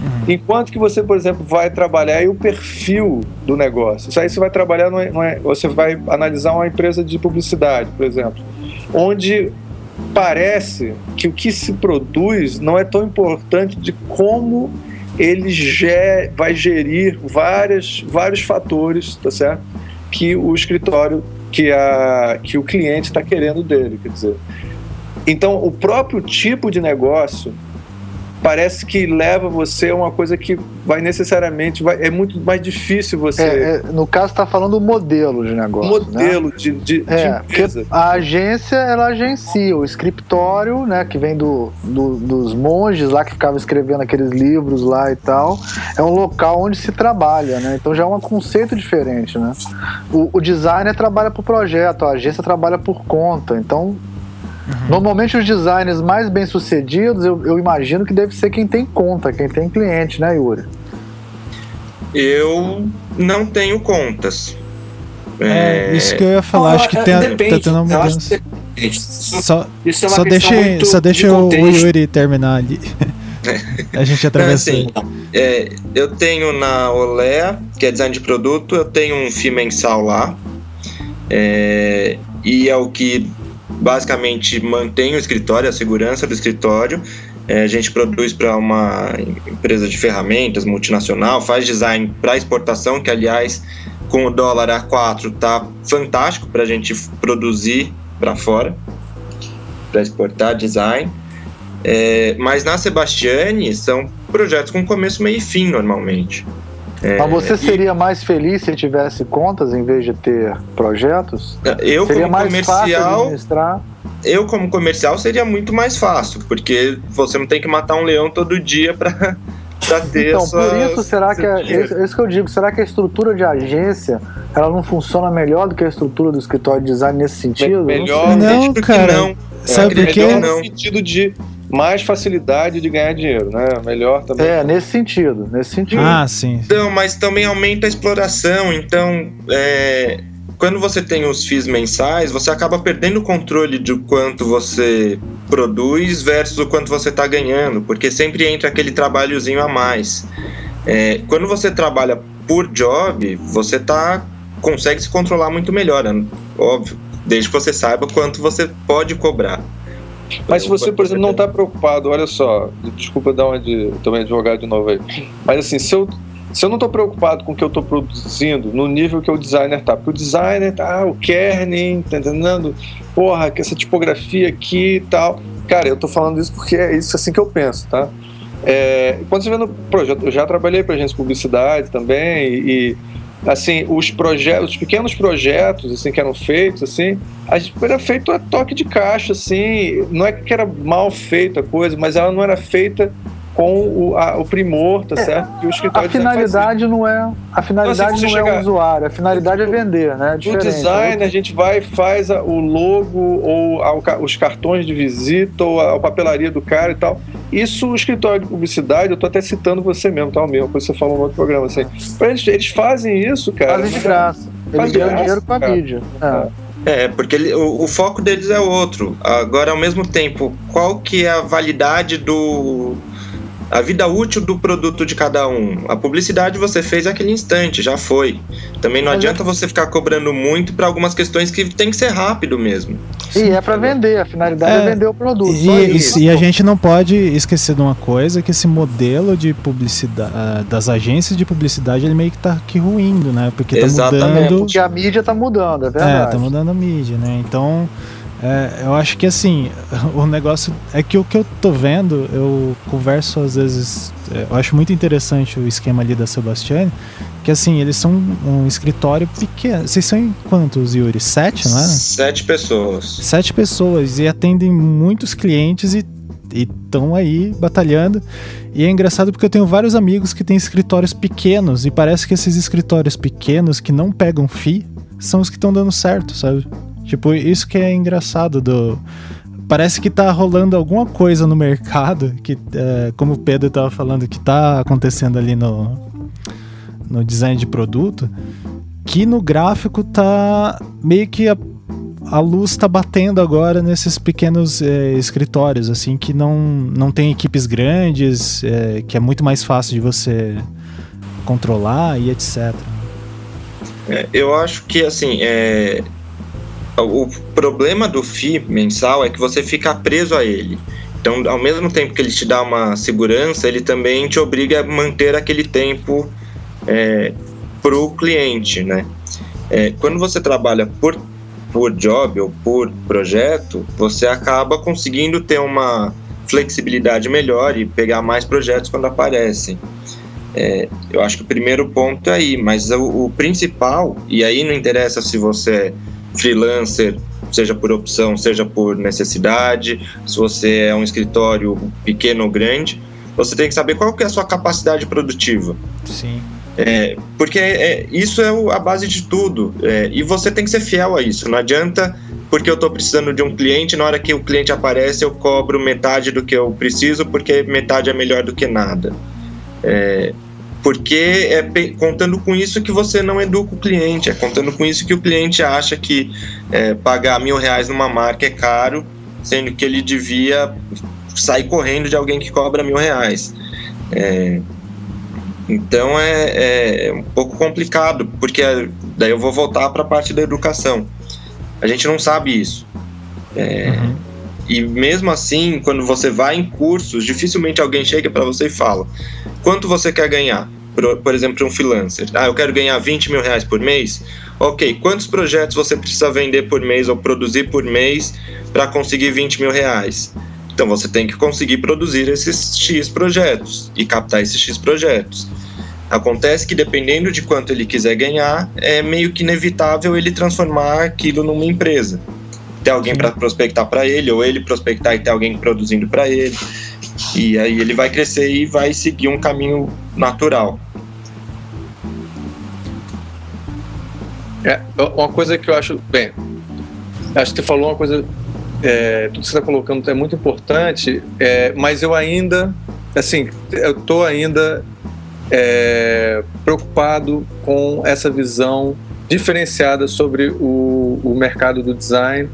Speaker 3: Uhum. Enquanto que você, por exemplo, vai trabalhar o perfil do negócio. Isso aí você vai trabalhar, numa, numa, você vai analisar uma empresa de publicidade, por exemplo, onde parece que o que se produz não é tão importante de como ele ger, vai gerir várias, vários fatores, tá certo? Que o escritório, que, a, que o cliente está querendo dele, quer dizer. Então, o próprio tipo de negócio parece que leva você a uma coisa que vai necessariamente vai, é muito mais difícil você é,
Speaker 5: é, no caso está falando o modelo de negócio
Speaker 3: modelo
Speaker 5: né?
Speaker 3: de, de, é, de
Speaker 5: a agência ela agencia o escritório né que vem do, do, dos monges lá que ficavam escrevendo aqueles livros lá e tal. É um local onde se trabalha né? Então já é um conceito diferente né? O, o designer trabalha por projeto a agência trabalha por conta. Então Uhum. Normalmente os designers mais bem sucedidos, eu, eu, imagino que deve ser quem tem conta, quem tem cliente, né, Yuri?
Speaker 6: Eu não tenho contas.
Speaker 1: É, é... isso que eu ia falar, acho que tem, depende, tá tendo uma mudança. Só, é só deixa, só deixa o Yuri terminar ali. [LAUGHS] a gente atravessa. Assim,
Speaker 6: é, eu tenho na Olé, que é design de produto, eu tenho um FII mensal lá. É, e é o que basicamente mantém o escritório, a segurança do escritório. É, a gente produz para uma empresa de ferramentas multinacional, faz design para exportação, que aliás, com o dólar A4 tá fantástico para a gente produzir para fora, para exportar design. É, mas na Sebastiane são projetos com começo, meio e fim normalmente.
Speaker 5: É, Mas você seria e... mais feliz se tivesse contas em vez de ter projetos?
Speaker 6: Eu seria como mais comercial, eu como comercial seria muito mais fácil, porque você não tem que matar um leão todo dia para [LAUGHS]
Speaker 5: então,
Speaker 6: essa,
Speaker 5: por isso, será que é, isso, isso que eu digo, será que a estrutura de agência ela não funciona melhor do que a estrutura do escritório de design nesse sentido?
Speaker 1: Melhor, não, não cara. Não. Sabe por quê?
Speaker 3: No sentido de mais facilidade de ganhar dinheiro, né? Melhor também.
Speaker 5: É, nesse sentido, nesse sentido.
Speaker 1: Ah, sim.
Speaker 6: Então, mas também aumenta a exploração. Então, é, quando você tem os FIIs mensais, você acaba perdendo o controle de quanto você produz versus o quanto você está ganhando, porque sempre entra aquele trabalhozinho a mais. É, quando você trabalha por job, você tá, consegue se controlar muito melhor, né? óbvio, desde que você saiba quanto você pode cobrar.
Speaker 3: Mas se você, por exemplo, não está preocupado, olha só, desculpa dar uma de também advogado de novo aí, mas assim, se eu, se eu não estou preocupado com o que eu estou produzindo, no nível que o designer tá, porque o designer tá, ah, o kerning, tá entendendo? Porra, que essa tipografia aqui e tal. Cara, eu estou falando isso porque é isso assim que eu penso, tá? É, quando você vê no projeto, eu já trabalhei para agência de publicidade também e, assim, os projetos, os pequenos projetos assim que eram feitos assim, a gente era feito a toque de caixa assim, não é que era mal feita a coisa, mas ela não era feita com o, a, o primor, tá é, certo?
Speaker 5: Que o escritório a finalidade não é a finalidade então, assim, não é o usuário, a finalidade é vender, né?
Speaker 3: É o design a gente vai e faz a, o logo ou a, os cartões de visita ou a, a papelaria do cara e tal isso o escritório de publicidade, eu tô até citando você mesmo, tá? O meu, você falou no outro programa, assim. Eles, eles fazem isso, cara.
Speaker 5: Fazem de graça. Eles ganham dinheiro com a mídia.
Speaker 6: É. é, porque ele, o, o, foco deles é outro. Agora, ao mesmo tempo, qual que é a validade do, a vida útil do produto de cada um. A publicidade você fez aquele instante, já foi. Também não Mas adianta é... você ficar cobrando muito para algumas questões que tem que ser rápido mesmo.
Speaker 5: E é para vender, a finalidade é, é, vender o produto.
Speaker 1: E, e, a gente não pode esquecer de uma coisa, que esse modelo de publicidade, ah, das agências de publicidade, ele meio que tá aqui ruindo, né? Porque Exatamente. tá mudando...
Speaker 5: Porque a mídia tá mudando, é verdade.
Speaker 1: É, tá mudando a mídia, né? Então... É, eu acho que assim, [LAUGHS] o negócio é que o que eu tô vendo, eu converso às vezes, é, eu acho muito interessante o esquema ali da Sebastiane, que assim, eles são um escritório pequeno. Vocês são em quantos, Yuri? Sete, não é?
Speaker 6: Sete pessoas.
Speaker 1: Sete pessoas e atendem muitos clientes e estão aí batalhando. E é engraçado porque eu tenho vários amigos que têm escritórios pequenos e parece que esses escritórios pequenos que não pegam FII são os que estão dando certo, sabe? Tipo, isso que é engraçado do. Parece que tá rolando alguma coisa no mercado, que, é, como o Pedro tava falando, que tá acontecendo ali no, no design de produto, que no gráfico tá meio que a, a luz tá batendo agora nesses pequenos é, escritórios, assim, que não, não tem equipes grandes, é, que é muito mais fácil de você controlar e etc.
Speaker 6: É, eu acho que, assim, é, o problema do FII mensal é que você fica preso a ele. Então, ao mesmo tempo que ele te dá uma segurança, ele também te obriga a manter aquele tempo é, para o cliente, né? É, quando você trabalha por, por job ou por projeto, você acaba conseguindo ter uma flexibilidade melhor e pegar mais projetos quando aparecem. É, eu acho que o primeiro ponto é aí, mas o, o principal, e aí não interessa se você é freelancer, seja por opção, seja por necessidade, se você é um escritório pequeno ou grande, você tem que saber qual que é a sua capacidade produtiva.
Speaker 1: Sim.
Speaker 6: É, porque é, isso é a base de tudo. É, e você tem que ser fiel a isso. Não adianta, porque eu estou precisando de um cliente, na hora que o cliente aparece, eu cobro metade do que eu preciso, porque metade é melhor do que nada. É, porque é contando com isso que você não educa o cliente, é contando com isso que o cliente acha que é, pagar mil reais numa marca é caro, sendo que ele devia sair correndo de alguém que cobra mil reais. É, então é, é, um pouco complicado, porque daí eu vou voltar para a parte da educação. A gente não sabe isso. É, uhum. E mesmo assim, quando você vai em cursos, dificilmente alguém chega para você e fala: quanto você quer ganhar? Por, por exemplo, um freelancer. Ah, eu quero ganhar 20 mil reais por mês. Ok, quantos projetos você precisa vender por mês ou produzir por mês para conseguir 20 mil reais? Então você tem que conseguir produzir esses X projetos e captar esses X projetos. Acontece que dependendo de quanto ele quiser ganhar, é meio que inevitável ele transformar aquilo numa empresa ter alguém para prospectar para ele, ou ele prospectar e ter alguém produzindo para ele. E aí ele vai crescer e vai seguir um caminho natural.
Speaker 3: É, uma coisa que eu acho, bem, acho que você falou uma coisa, é, tudo que você está colocando é muito importante, é, mas eu ainda, assim, eu estou ainda é, preocupado com essa visão diferenciada sobre o, o mercado do design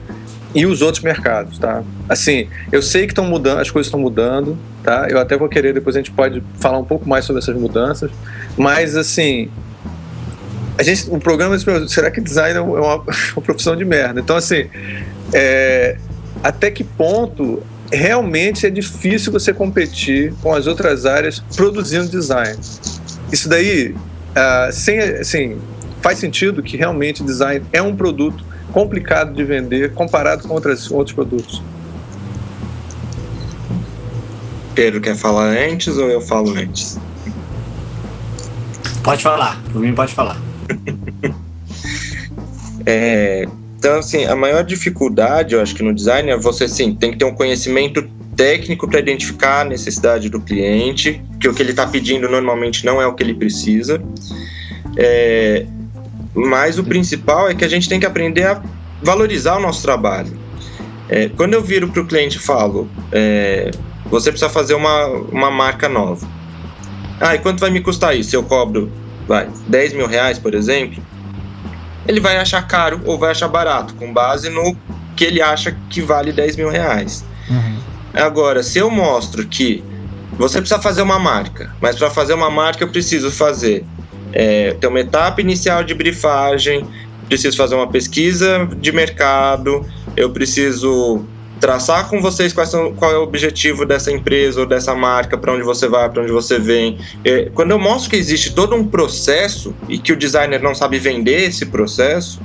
Speaker 3: e os outros mercados, tá? Assim, eu sei que estão mudando, as coisas estão mudando, tá? Eu até vou querer depois a gente pode falar um pouco mais sobre essas mudanças, mas assim, a gente, o programa será que design é uma, [LAUGHS] uma profissão de merda? Então assim, é, até que ponto realmente é difícil você competir com as outras áreas produzindo design? Isso daí, uh, sem, assim, faz sentido que realmente design é um produto complicado de vender comparado com outras, outros produtos.
Speaker 6: Pedro quer falar antes ou eu falo antes?
Speaker 4: Pode falar, por mim pode falar. [LAUGHS]
Speaker 6: é, então, assim, a maior dificuldade, eu acho que no design é você, sim, tem que ter um conhecimento técnico para identificar a necessidade do cliente, que o que ele está pedindo normalmente não é o que ele precisa. É, mas o principal é que a gente tem que aprender a valorizar o nosso trabalho. É, quando eu viro para o cliente e falo, é, você precisa fazer uma, uma marca nova. Ah, e quanto vai me custar isso? Se eu cobro, vai, 10 mil reais, por exemplo, ele vai achar caro ou vai achar barato, com base no que ele acha que vale 10 mil reais. Uhum. Agora, se eu mostro que você precisa fazer uma marca, mas para fazer uma marca eu preciso fazer é, ter uma etapa inicial de briefagem, preciso fazer uma pesquisa de mercado, eu preciso traçar com vocês são, qual é o objetivo dessa empresa ou dessa marca, para onde você vai, para onde você vem. É, quando eu mostro que existe todo um processo e que o designer não sabe vender esse processo,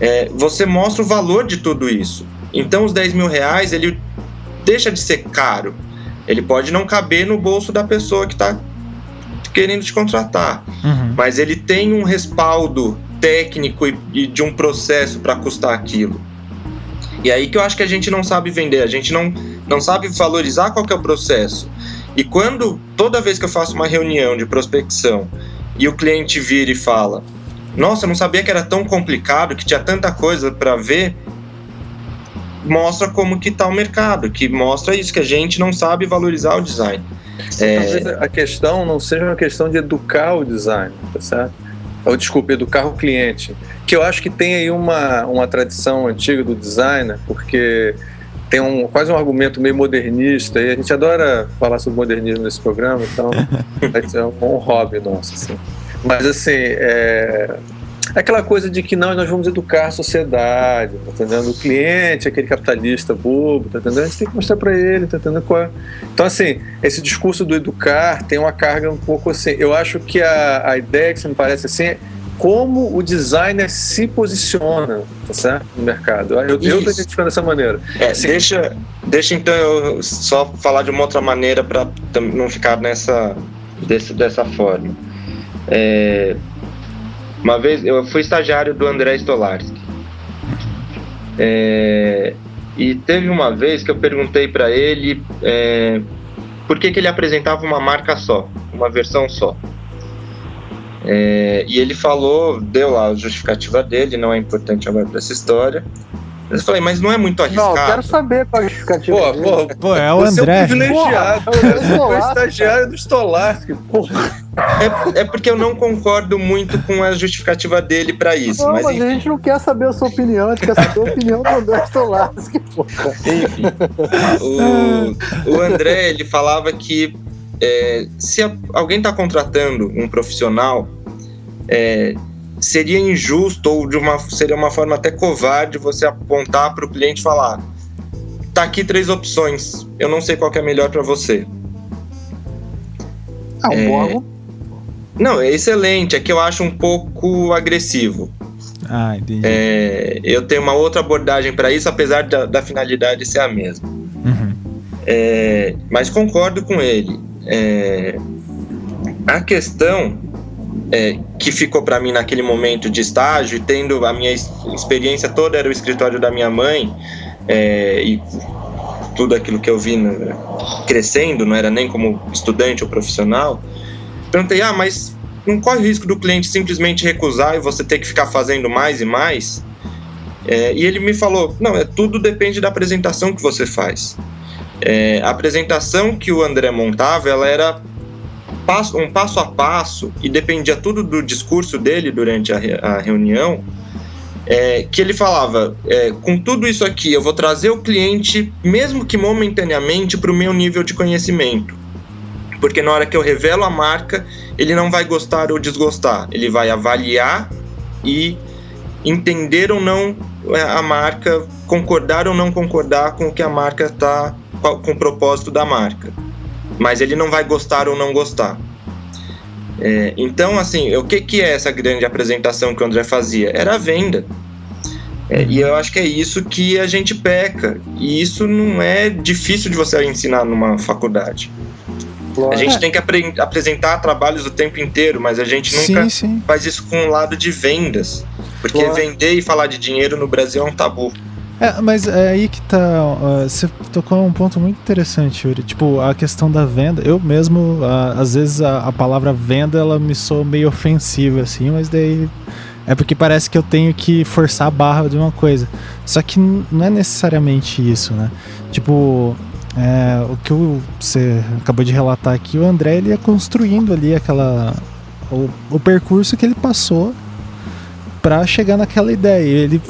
Speaker 6: é, você mostra o valor de tudo isso. Então, os 10 mil reais, ele deixa de ser caro. Ele pode não caber no bolso da pessoa que está querendo te contratar, uhum. mas ele tem um respaldo técnico e, e de um processo para custar aquilo. E aí que eu acho que a gente não sabe vender, a gente não, não sabe valorizar qual é o processo. E quando, toda vez que eu faço uma reunião de prospecção e o cliente vira e fala: Nossa, eu não sabia que era tão complicado, que tinha tanta coisa para ver, mostra como que está o mercado, que mostra isso, que a gente não sabe valorizar o design.
Speaker 3: É... Talvez a questão não seja uma questão de educar o design, tá certo? Ou, desculpa, educar o cliente. Que eu acho que tem aí uma, uma tradição antiga do designer, porque tem um, quase um argumento meio modernista, e a gente adora falar sobre modernismo nesse programa, então [LAUGHS] é um, um hobby nosso. Assim. Mas, assim, é, é aquela coisa de que não, nós vamos educar a sociedade, tá entendendo? O cliente, aquele capitalista bobo, tá entendendo? A gente tem que mostrar para ele, tá entendendo? Qual é. Então, assim, esse discurso do educar tem uma carga um pouco assim. Eu acho que a, a ideia que você me parece assim é como o designer se posiciona, tá certo? No mercado. Eu, estou identificando dessa maneira.
Speaker 6: É, assim, deixa, deixa então eu só falar de uma outra maneira para não ficar nessa desse, dessa forma. É, uma vez eu fui estagiário do André Stolarski. É, e teve uma vez que eu perguntei para ele é, por que, que ele apresentava uma marca só, uma versão só. É, e ele falou, deu lá a justificativa dele, não é importante agora para essa história. Eu falei, mas não é muito arriscado. Não,
Speaker 5: eu quero saber qual é a justificativa.
Speaker 1: Pô, pô, pô, é o André. É um
Speaker 3: privilegiado. Porra, é o estagiário do Stolarski.
Speaker 6: É, é porque eu não concordo muito com a justificativa dele para isso. Não,
Speaker 5: mas, mas a gente não quer saber a sua opinião, a gente quer saber a opinião do André Stolarski, [LAUGHS] porra.
Speaker 6: Enfim. O, o André, ele falava que é, se a, alguém está contratando um profissional, é, seria injusto ou de uma seria uma forma até covarde você apontar para o cliente e falar: tá aqui três opções, eu não sei qual é melhor para você.
Speaker 5: Ah, um é... bom
Speaker 6: Não, é excelente, é que eu acho um pouco agressivo.
Speaker 1: Ah, entendi.
Speaker 6: É, eu tenho uma outra abordagem para isso, apesar da, da, finalidade ser a mesma. Uhum. É, mas concordo com ele. É, a questão é, que ficou para mim naquele momento de estágio, tendo a minha experiência toda era o escritório da minha mãe é, e tudo aquilo que eu vi né, crescendo, não era nem como estudante ou profissional. Perguntei, ah, mas não corre o risco do cliente simplesmente recusar e você ter que ficar fazendo mais e mais? É, e ele me falou, não, é tudo depende da apresentação que você faz. É, a apresentação que o André montava, ela era passo, um passo a passo, e dependia tudo do discurso dele durante a, a reunião, é, que ele falava: é, com tudo isso aqui, eu vou trazer o cliente, mesmo que momentaneamente, para o meu nível de conhecimento. Porque na hora que eu revelo a marca, ele não vai gostar ou desgostar, ele vai avaliar e entender ou não é, a marca, concordar ou não concordar com o que a marca está, com o propósito da marca mas ele não vai gostar ou não gostar. É, então, assim, o que, que é essa grande apresentação que o André fazia? Era a venda. É, e eu acho que é isso que a gente peca. E isso não é difícil de você ensinar numa faculdade. A gente tem que apre apresentar trabalhos o tempo inteiro, mas a gente nunca sim, sim. faz isso com o lado de vendas. Porque vender e falar de dinheiro no Brasil é um tabu.
Speaker 1: É, mas é aí que tá. Uh, você tocou um ponto muito interessante, Yuri. Tipo, a questão da venda. Eu mesmo, uh, às vezes, a, a, palavra venda ela me soa meio ofensiva, assim, mas daí. É porque parece que eu tenho que forçar a barra de uma coisa. Só que não é necessariamente isso, né? Tipo, é, o que você acabou de relatar aqui, o André ele ia construindo ali aquela o, o percurso que ele passou para chegar naquela ideia. Ele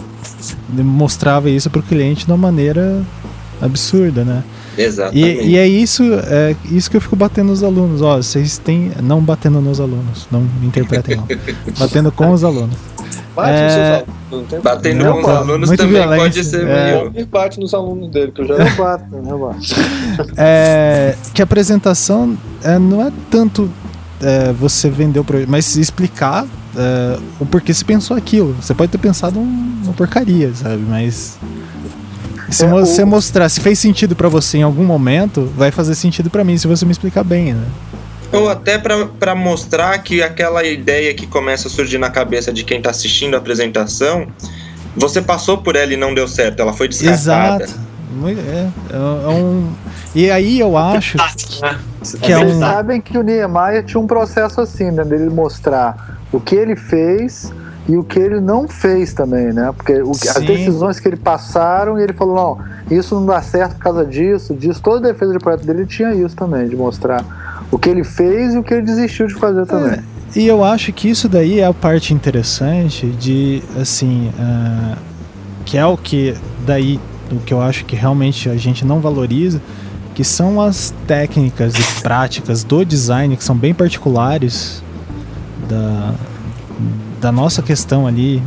Speaker 1: mostrava isso para o cliente de uma maneira absurda, né?
Speaker 6: Exatamente.
Speaker 1: E, e, é isso, é isso que eu fico batendo nos alunos. Ó, vocês têm. Não batendo nos alunos, não me interpretem mal. [LAUGHS] batendo com os alunos.
Speaker 3: Bate é... nos seus alunos. Não
Speaker 6: Batendo com os alunos também pode ser é...
Speaker 3: meio. bate nos alunos dele, que eu já
Speaker 5: eu bato, eu bato.
Speaker 1: É, que a apresentação é, não é tanto é, você vender o projeto, mas explicar é, o porquê você pensou aquilo. Você pode ter pensado uma porcaria, sabe? Mas se é, você o... mostrar, se fez sentido para você em algum momento, vai fazer sentido para mim se você me explicar bem, né?
Speaker 6: Ou até para mostrar que aquela ideia que começa a surgir na cabeça de quem tá assistindo a apresentação, você passou por ela e não deu certo, ela foi descartada.
Speaker 1: Exato. É, é, é um... E aí eu acho que, que é um...
Speaker 5: sabem que o Niemeyer tinha um processo assim, né? Dele mostrar o que ele fez e o que ele não fez também, né? Porque o, as decisões que ele passaram e ele falou, não, isso não dá certo por causa disso, disso. Toda a defesa de projeto dele tinha isso também, de mostrar o que ele fez e o que ele desistiu de fazer também. É,
Speaker 1: e eu acho que isso daí é a parte interessante de, assim, uh, que é o que daí, o que eu acho que realmente a gente não valoriza, que são as técnicas e práticas do design que são bem particulares da, da nossa questão ali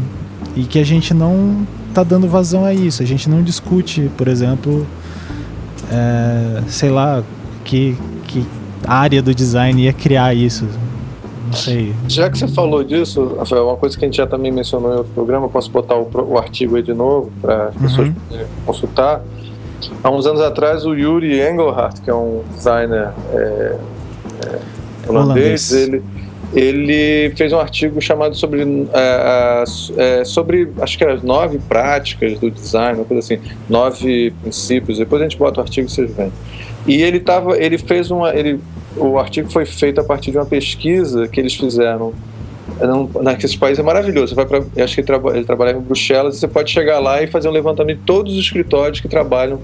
Speaker 1: e que a gente não tá dando vazão a isso. A gente não discute, por exemplo, é, sei lá, que, que área do design ia criar isso. Não sei.
Speaker 3: Já que você falou disso, Rafael, uma coisa que a gente já também mencionou em outro programa, posso botar o, o artigo aí de novo para as pessoas uhum. consultar. Há uns anos atrás, o Yuri Engelhardt, que é um designer é, é, holandês, holandês, ele ele fez um artigo chamado sobre, é, é, sobre acho que era nove práticas do design, uma coisa assim, nove princípios. Depois a gente bota o artigo e vocês veem. E ele tava, ele fez uma, ele, o artigo foi feito a partir de uma pesquisa que eles fizeram naqueles países é maravilhoso. Você vai pra, eu acho que ele, traba, ele trabalha em Bruxelas e você pode chegar lá e fazer um levantamento de todos os escritórios que trabalham.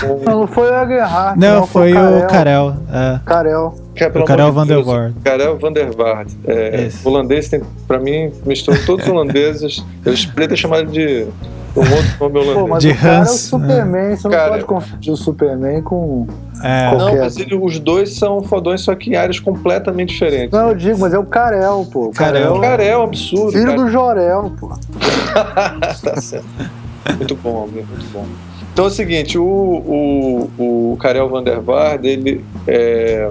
Speaker 5: Com... Não, foi o Aguerhard.
Speaker 1: Não, não, foi, foi o Karel.
Speaker 5: É. Karel.
Speaker 1: Que é, o Karel van der Waard.
Speaker 3: Karel van der Waard. É, holandês tem, pra mim, misturou todos os holandeses. Eles ter chamado de um outro nome holandês. Pô,
Speaker 5: mas
Speaker 1: de
Speaker 5: o cara Hans, é o Superman, é. você não cara, pode confundir o Superman com.
Speaker 3: É. Não, mas ele, os dois são fodões, só que em áreas completamente diferentes.
Speaker 5: Não, eu digo, mas é o Karel, pô. O
Speaker 3: Karel. Karel, Karel absurdo.
Speaker 5: Filho cara. do Jorel, pô.
Speaker 3: tá [LAUGHS] certo. Muito bom, muito bom. Então é o seguinte, o, o, o Karel van der ele, é,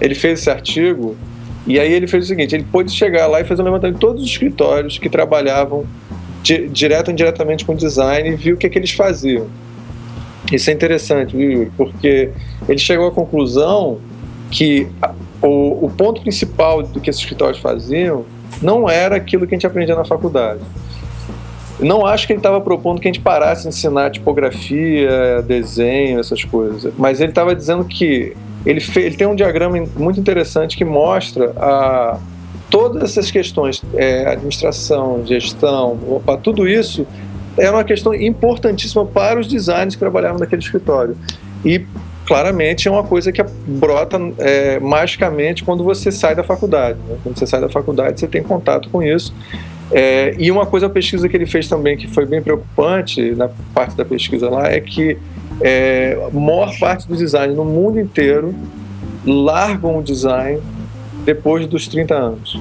Speaker 3: ele fez esse artigo e aí ele fez o seguinte, ele pôde chegar lá e fazer um levantamento de todos os escritórios que trabalhavam di, direto ou indiretamente com design e viu o que, é que eles faziam. Isso é interessante, Yuri? Porque ele chegou à conclusão que o, o ponto principal do que esses escritórios faziam não era aquilo que a gente aprendia na faculdade. Não acho que ele estava propondo que a gente parasse de ensinar tipografia, desenho, essas coisas, mas ele estava dizendo que ele, ele tem um diagrama muito interessante que mostra a, todas essas questões, é, administração, gestão, opa, tudo isso é uma questão importantíssima para os designers que trabalhavam naquele escritório. E claramente é uma coisa que brota é, magicamente quando você sai da faculdade. Né? Quando você sai da faculdade, você tem contato com isso. É, e uma coisa, a pesquisa que ele fez também, que foi bem preocupante na parte da pesquisa lá, é que é, a maior parte dos designers no mundo inteiro largam o design depois dos 30 anos.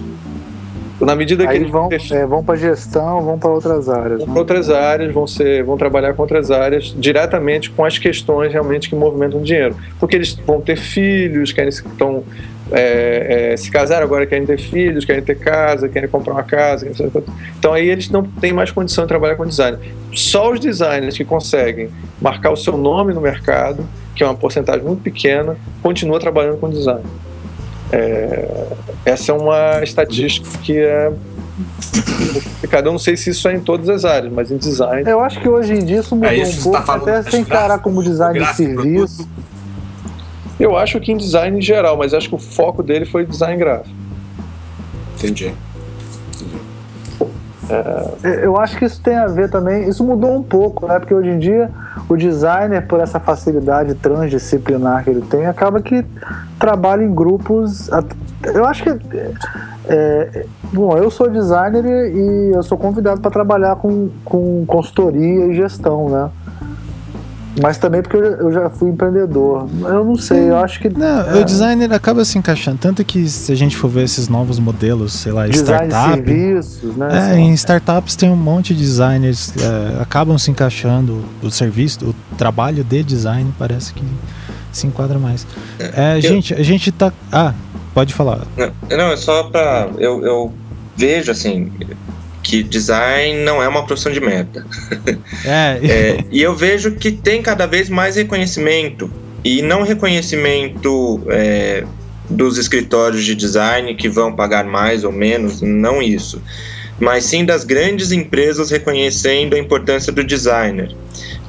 Speaker 3: Na medida que
Speaker 5: Aí eles vão, é, vão para gestão, vão para outras áreas. Vão
Speaker 3: né? para outras áreas, vão, ser, vão trabalhar com outras áreas diretamente com as questões realmente que movimentam dinheiro. Porque eles vão ter filhos, querem estão é, é, se casaram agora querem ter filhos, querem ter casa, querem comprar uma casa. Então aí eles não têm mais condição de trabalhar com design. Só os designers que conseguem marcar o seu nome no mercado, que é uma porcentagem muito pequena, continua trabalhando com design. É, essa é uma estatística que é complicada. Eu não sei se isso é em todas as áreas, mas em design.
Speaker 5: Eu acho que hoje em dia isso mudou é isso um pouco, tá até sem encarar como design de serviço.
Speaker 3: Eu acho que em design em geral, mas acho que o foco dele foi design gráfico.
Speaker 4: Entendi.
Speaker 5: É... Eu acho que isso tem a ver também. Isso mudou um pouco, né? Porque hoje em dia o designer, por essa facilidade transdisciplinar que ele tem, acaba que trabalha em grupos. Eu acho que. É, bom, eu sou designer e eu sou convidado para trabalhar com, com consultoria e gestão, né? Mas também porque eu já fui empreendedor. Eu não sei, eu acho que.
Speaker 1: Não, é. o designer acaba se encaixando. Tanto que se a gente for ver esses novos modelos, sei lá, Design startup.
Speaker 5: serviços, né?
Speaker 1: É, em startups tem um monte de designers é, acabam se encaixando. O serviço, o trabalho de design parece que se enquadra mais. É, eu, gente, a gente tá. Ah, pode falar.
Speaker 6: Não, não é só pra. Eu, eu vejo assim que design não é uma profissão de merda. [LAUGHS] É. [LAUGHS] é. E eu vejo que tem cada vez mais reconhecimento e não reconhecimento é, dos escritórios de design que vão pagar mais ou menos, não isso, mas sim das grandes empresas reconhecendo a importância do designer,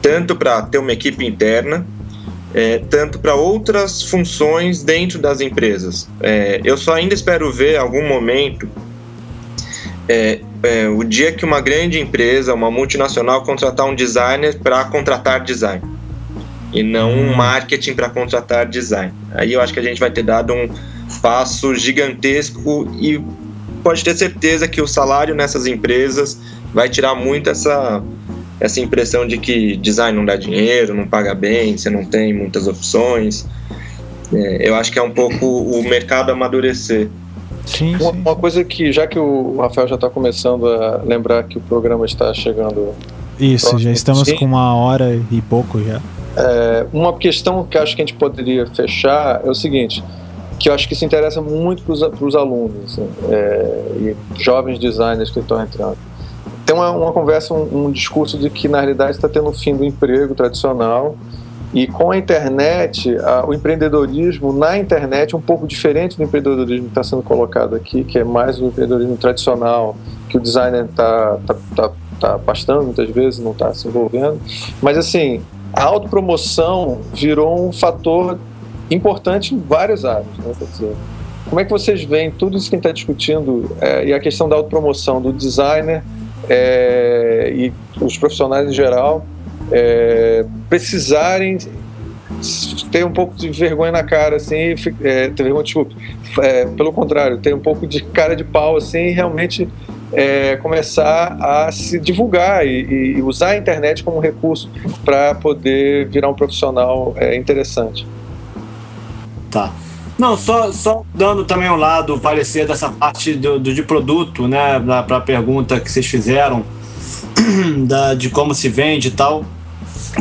Speaker 6: tanto para ter uma equipe interna, é, tanto para outras funções dentro das empresas. É, eu só ainda espero ver algum momento é, é, o dia que uma grande empresa, uma multinacional, contratar um designer para contratar design e não um hum. marketing para contratar design. Aí eu acho que a gente vai ter dado um passo gigantesco e pode ter certeza que o salário nessas empresas vai tirar muito essa essa impressão de que design não dá dinheiro, não paga bem, você não tem muitas opções. É, eu acho que é um pouco o mercado amadurecer
Speaker 3: Sim, uma, sim. uma coisa que, já que o Rafael já está começando a lembrar que o programa está chegando.
Speaker 1: Isso, já estamos com uma hora e pouco já.
Speaker 3: É, uma questão que acho que a gente poderia fechar é o seguinte, que eu acho que isso interessa muito para os alunos assim, é, e jovens designers que estão entrando. Tem uma, uma conversa, um, um discurso de que na realidade está tendo o fim do emprego tradicional e com a internet, a, o empreendedorismo na internet é um pouco diferente do empreendedorismo que está sendo colocado aqui, que é mais o empreendedorismo tradicional, que o designer está tá, tá, tá pastando muitas vezes, não está se envolvendo. Mas assim, a autopromoção virou um fator importante em várias áreas. Né? Quer dizer, como é que vocês veem tudo isso que a gente está discutindo é, e a questão da autopromoção do designer é, e os profissionais em geral é, precisarem ter um pouco de vergonha na cara, assim, é, ter vergonha, desculpa, é, pelo contrário, ter um pouco de cara de pau, assim, realmente é, começar a se divulgar e, e, usar a internet como recurso para poder virar um profissional é, interessante.
Speaker 4: Tá. Não, só, só dando também um lado, parecer dessa parte do, do de produto, né, para a pergunta que vocês fizeram, [CLEARS THROAT] da, de como se vende e tal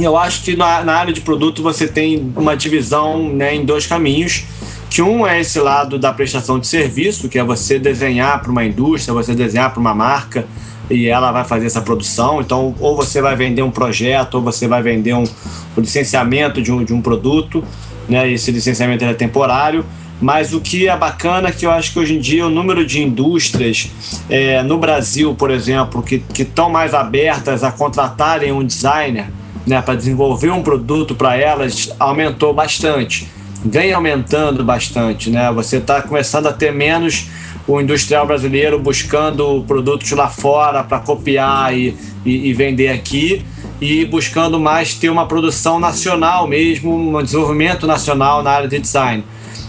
Speaker 4: eu acho que na, na, área de produto você tem uma divisão né, em dois caminhos. Que um é esse lado da prestação de serviço, que é você desenhar para uma indústria, você desenhar para uma marca e ela vai fazer essa produção. Então, ou você vai vender um projeto, ou você vai vender um, um licenciamento de um, de um produto, né? Esse licenciamento é temporário. Mas o que é bacana é que eu acho que hoje em dia o número de indústrias é, no Brasil, por exemplo, que estão mais abertas a contratarem um designer né, para desenvolver um produto para elas aumentou bastante, vem aumentando bastante. Né? Você está começando a ter menos o industrial brasileiro buscando produtos lá fora para copiar e, e, e, vender aqui e buscando mais ter uma produção nacional mesmo, um desenvolvimento nacional na área de design.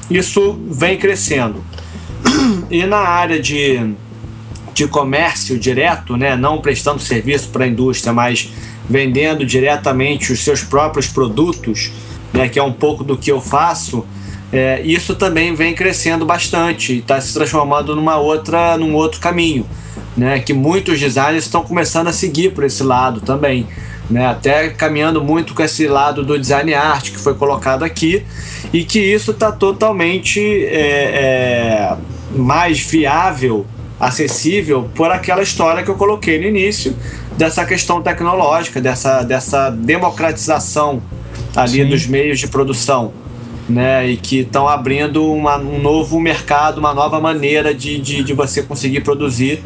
Speaker 4: Isso vem crescendo. [CLEARS THROAT] E na área de, de comércio direto, né, não prestando serviço para a indústria, mas vendendo diretamente os seus próprios produtos, né, que é um pouco do que eu faço, é, isso também vem crescendo bastante e está se transformando numa outra, num outro caminho, né, que muitos designers estão começando a seguir por esse lado também. Né, até caminhando muito com esse lado do design art que foi colocado aqui e que isso está totalmente é, é, mais viável, acessível por aquela história que eu coloquei no início dessa questão tecnológica, dessa, dessa democratização ali Sim. dos meios de produção. Né, e que estão abrindo uma, um novo mercado, uma nova maneira de, de, de você conseguir produzir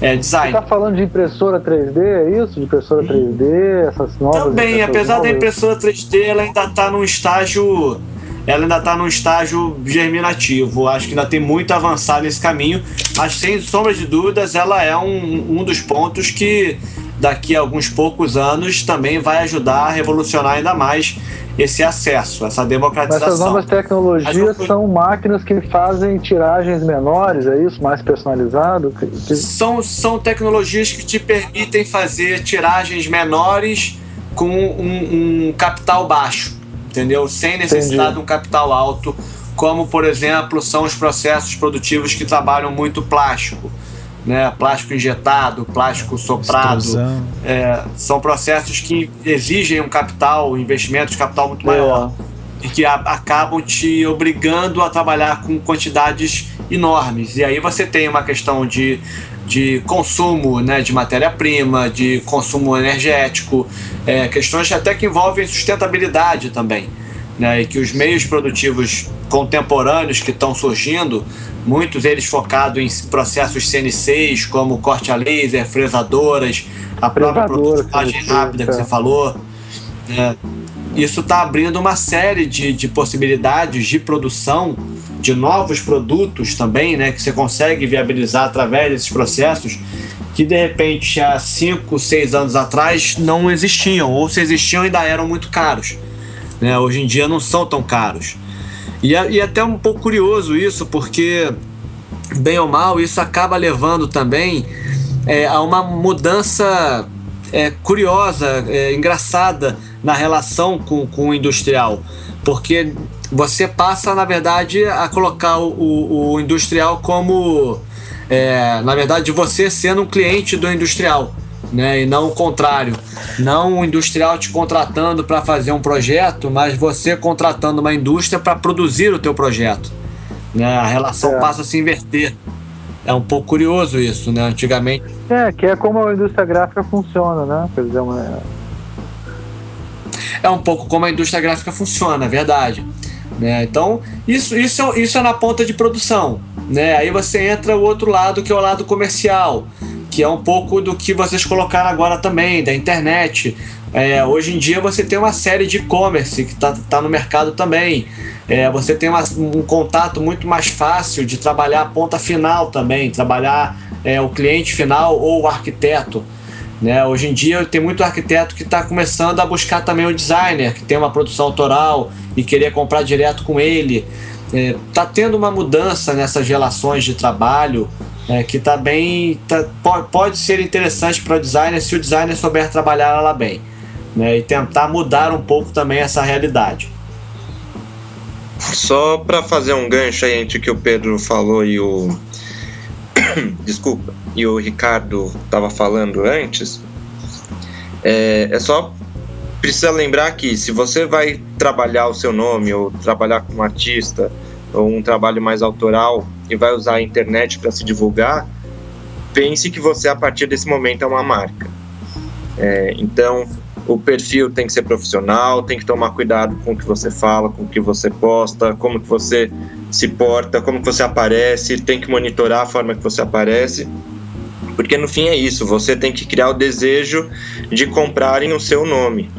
Speaker 4: é, design.
Speaker 5: Você está falando de impressora 3D, é isso? De impressora 3D, essas novas?
Speaker 4: Também, apesar novas. da impressora 3D, ela ainda está num estágio ela ainda está num estágio germinativo. Acho que ainda tem muito a avançar nesse caminho, mas sem sombra de dúvidas, ela é um, um dos pontos que daqui a alguns poucos anos também vai ajudar a revolucionar ainda mais esse acesso, essa democratização.
Speaker 5: Essas novas tecnologias são máquinas que fazem tiragens menores, é isso? Mais personalizado?
Speaker 4: São, são tecnologias que te permitem fazer tiragens menores com um, um capital baixo, entendeu? Sem necessidade Entendi. de um capital alto, como, por exemplo, são os processos produtivos que trabalham muito plástico né, plástico injetado, plástico soprado. É, são processos que exigem um capital, um investimento de capital muito maior. É. E que a, acabam te obrigando a trabalhar com quantidades enormes. E aí você tem uma questão de, de consumo né, de matéria-prima, de consumo energético, é, questões até que envolvem sustentabilidade também. Né, e que os meios produtivos contemporâneos que estão surgindo muitos deles focados em processos CNCs, como corte a laser, fresadoras, a própria prototipagem rápida que você falou. É, isso está abrindo uma série de, de possibilidades de produção de novos produtos também, né, que você consegue viabilizar através desses processos que de repente há 5, 6 anos atrás não existiam, ou se existiam ainda eram muito caros. Né? Hoje em dia não são tão caros. E, é, e é até um pouco curioso isso, porque, bem ou mal, isso acaba levando também é, a uma mudança é, curiosa, é, engraçada na relação com, com o industrial. Porque você passa, na verdade, a colocar o, o industrial como, é, na verdade, você sendo um cliente do industrial né? E não o contrário. Não o industrial te contratando para fazer um projeto, mas você contratando uma indústria para produzir o teu projeto. Né? A relação é. passa a se inverter. É um pouco curioso isso, né? Antigamente.
Speaker 5: É, que é como a indústria gráfica funciona, né? Quer dizer, uma...
Speaker 4: É um pouco como a indústria gráfica funciona, é verdade. Né? Então, isso, isso, isso é na ponta de produção. Né? Aí você entra o outro lado, que é o lado comercial que é um pouco do que vocês colocaram agora também, da internet. É, hoje em dia você tem uma série de e-commerce que está tá no mercado também. É, você tem uma, um contato muito mais fácil de trabalhar a ponta final também, trabalhar é, o cliente final ou o arquiteto. Né? Hoje em dia tem muito arquiteto que está começando a buscar também o designer, que tem uma produção autoral e querer comprar direto com ele. Está é, tendo uma mudança nessas relações de trabalho é, que tá bem. Tá, pode ser interessante para o designer se o designer souber trabalhar ela bem. Né, e tentar mudar um pouco também essa realidade.
Speaker 6: Só para fazer um gancho aí entre o que o Pedro falou e o. [COUGHS] Desculpa, e o Ricardo estava falando antes, é, é só precisa lembrar que se você vai trabalhar o seu nome ou trabalhar como artista ou um trabalho mais autoral e vai usar a internet para se divulgar, pense que você a partir desse momento é uma marca. É, então, o perfil tem que ser profissional, tem que tomar cuidado com o que você fala, com o que você posta, como que você se porta, como que você aparece, tem que monitorar a forma que você aparece, porque no fim é isso, você tem que criar o desejo de comprarem o seu nome.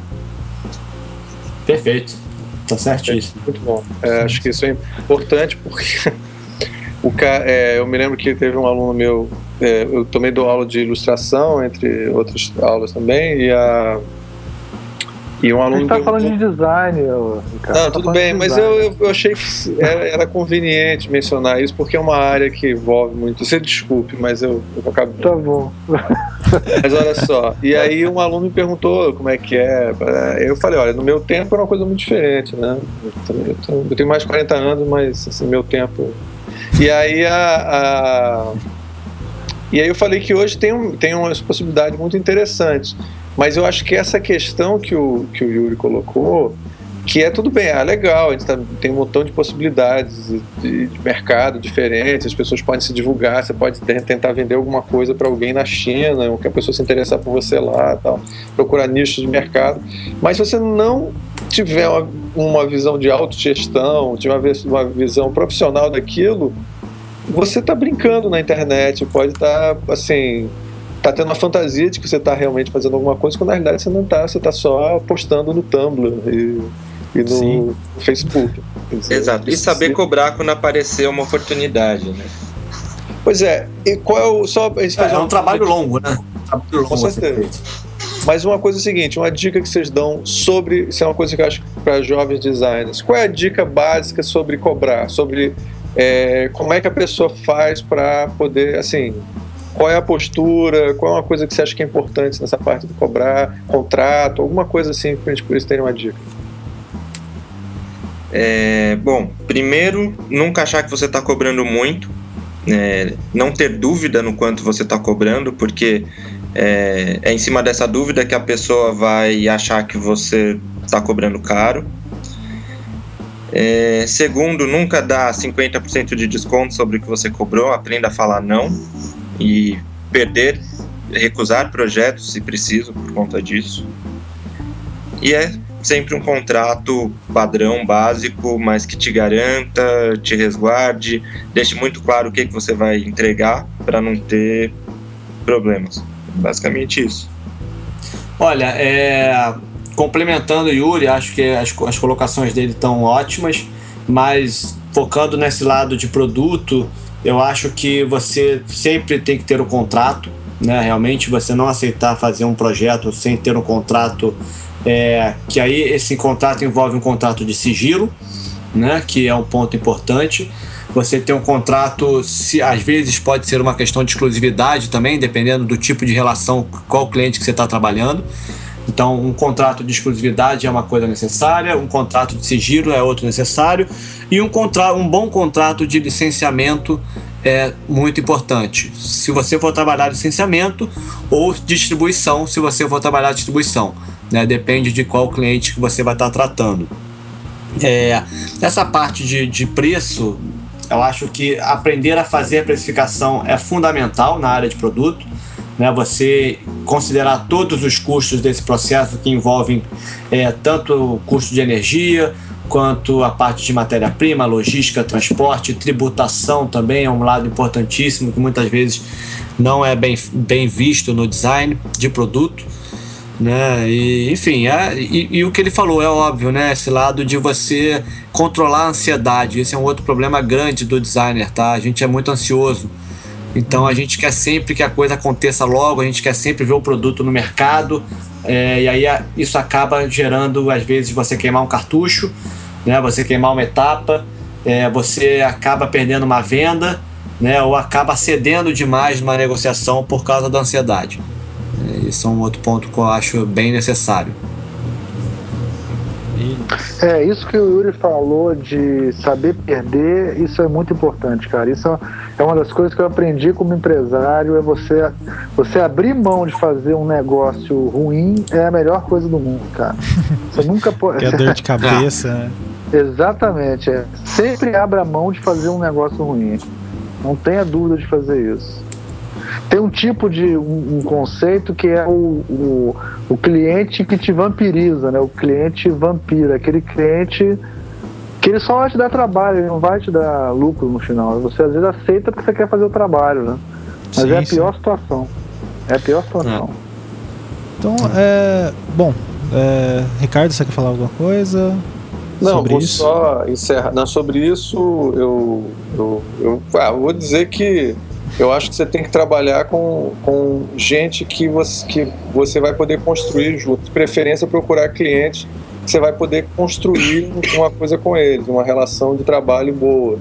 Speaker 4: Perfeito. Tá certíssimo.
Speaker 3: Muito bom. É, acho que isso é importante porque o ca... É, eu me lembro que teve um aluno meu, é, eu também dou aula de ilustração, entre outras aulas também, e a
Speaker 5: e um aluno. A gente tá falando de design,
Speaker 3: Ricardo. Não, tá tudo bem, mas eu, eu achei que era, era, conveniente mencionar isso, porque é uma área que envolve muito. Você desculpe, mas eu, eu acabo.
Speaker 5: Tá bom.
Speaker 3: Mas olha só, e aí um aluno me perguntou como é que é. Eu falei, olha, no meu tempo era uma coisa muito diferente, né? Eu tenho mais de 40 anos, mas assim, meu tempo. E aí a, a... E aí eu falei que hoje tem, um, tem uma possibilidade muito interessante. Mas eu acho que essa questão que o, que o Yuri colocou, que é tudo bem, é legal, a gente tá, tem um montão de possibilidades de, de, mercado diferentes, as pessoas podem se divulgar, você pode tentar vender alguma coisa para alguém na China, ou que a pessoa se interessar por você lá, tal, procurar nichos de mercado. Mas se você não tiver uma, uma visão de autogestão, tiver uma, uma visão profissional daquilo, você está brincando na internet, pode estar tá, assim tá tendo a fantasia de que você tá realmente fazendo alguma coisa, quando na realidade você não tá, você tá só postando no Tumblr. E, e no Sim. Facebook.
Speaker 6: Dizer, Exato. E saber cobrar quando aparecer uma oportunidade, né?
Speaker 3: Pois é. E qual é o. Só,
Speaker 4: é, é um, um trabalho longo, né? Um trabalho longo
Speaker 3: Com certeza. Mas uma coisa é a seguinte, uma dica que vocês dão sobre, isso é uma coisa que eu acho para jovens designers. Qual é a dica básica sobre cobrar, sobre é, como é que a pessoa faz para poder, assim, qual é a postura, qual é uma coisa que você acha que é importante nessa parte de cobrar, contrato, alguma coisa assim para a gente por isso ter uma dica.
Speaker 6: É, bom, primeiro, nunca achar que você está cobrando muito, é, não ter dúvida no quanto você está cobrando, porque é, é, em cima dessa dúvida que a pessoa vai achar que você está cobrando caro. É, segundo, nunca dá 50% de desconto sobre o que você cobrou, aprenda a falar não e perder, recusar projetos se preciso por conta disso. E é sempre um contrato padrão, básico, mas que te garanta, te resguarde, deixe muito claro o que, que você vai entregar para não ter problemas. Basicamente isso.
Speaker 4: Olha, é, complementando o Yuri, acho que as, as colocações dele estão ótimas, mas focando nesse lado de produto, eu acho que você sempre tem que ter o um contrato, né? Realmente você não aceitar fazer um projeto sem ter um contrato, é, que aí esse contrato envolve um contrato de sigilo, né? Que é um ponto importante. Você tem um contrato, se às vezes pode ser uma questão de exclusividade também, dependendo do tipo de relação, qual cliente que você está trabalhando. Então, um contrato de exclusividade é uma coisa necessária, um contrato de sigilo é outro necessário, e um, contra um bom contrato de licenciamento é muito importante. Se você for trabalhar licenciamento ou distribuição, se você for trabalhar distribuição, né? depende de qual cliente que você vai estar tratando. É, essa parte de, de preço, eu acho que aprender a fazer a precificação é fundamental na área de produto né, você considerar todos os custos desse processo que envolvem é, tanto o custo de energia quanto a parte de matéria-prima, logística, transporte, tributação também é um lado importantíssimo que muitas vezes não é bem, bem visto no design de produto. Né? E, enfim, é, e, e, o que ele falou é óbvio, né? Esse lado de você controlar a ansiedade. Esse é um outro problema grande do designer, tá? A gente é muito ansioso. Então a gente quer sempre que a coisa aconteça logo, a gente quer sempre ver o produto no mercado, é, e aí isso acaba gerando, às vezes, você queimar um cartucho, né, você queimar uma etapa, é, você acaba perdendo uma venda, né, ou acaba cedendo demais numa negociação por causa da ansiedade. É, isso é um outro ponto que eu acho bem necessário.
Speaker 5: É, isso que o Yuri falou de saber perder, isso é muito importante, cara. Isso é uma das coisas que eu aprendi como empresário, é você, você abrir mão de fazer um negócio ruim é a melhor coisa do mundo, cara. Você nunca pode... [LAUGHS]
Speaker 1: Que é dor de [LAUGHS] cabeça, né?
Speaker 5: Exatamente, é. Sempre abra mão de fazer um negócio ruim. Não tenha dúvida de fazer isso. Tem um tipo de um, um conceito que é o, o, o, cliente que te vampiriza, né? O cliente vampira, aquele cliente que ele só vai te dar trabalho, ele não vai te dar lucro no final. Você às vezes aceita porque você quer fazer o trabalho, né? Mas sim, é a pior sim. situação. É a pior situação. É.
Speaker 1: Então, é, bom, é, Ricardo, você quer falar alguma coisa?
Speaker 3: Não, sobre vou isso? só encerrar. Não, sobre isso, eu, eu, eu ah, vou dizer que eu acho que você tem que trabalhar com, com gente que você, que você vai poder construir junto. De preferência, procurar clientes que você vai poder construir uma coisa com eles, uma relação de trabalho boa.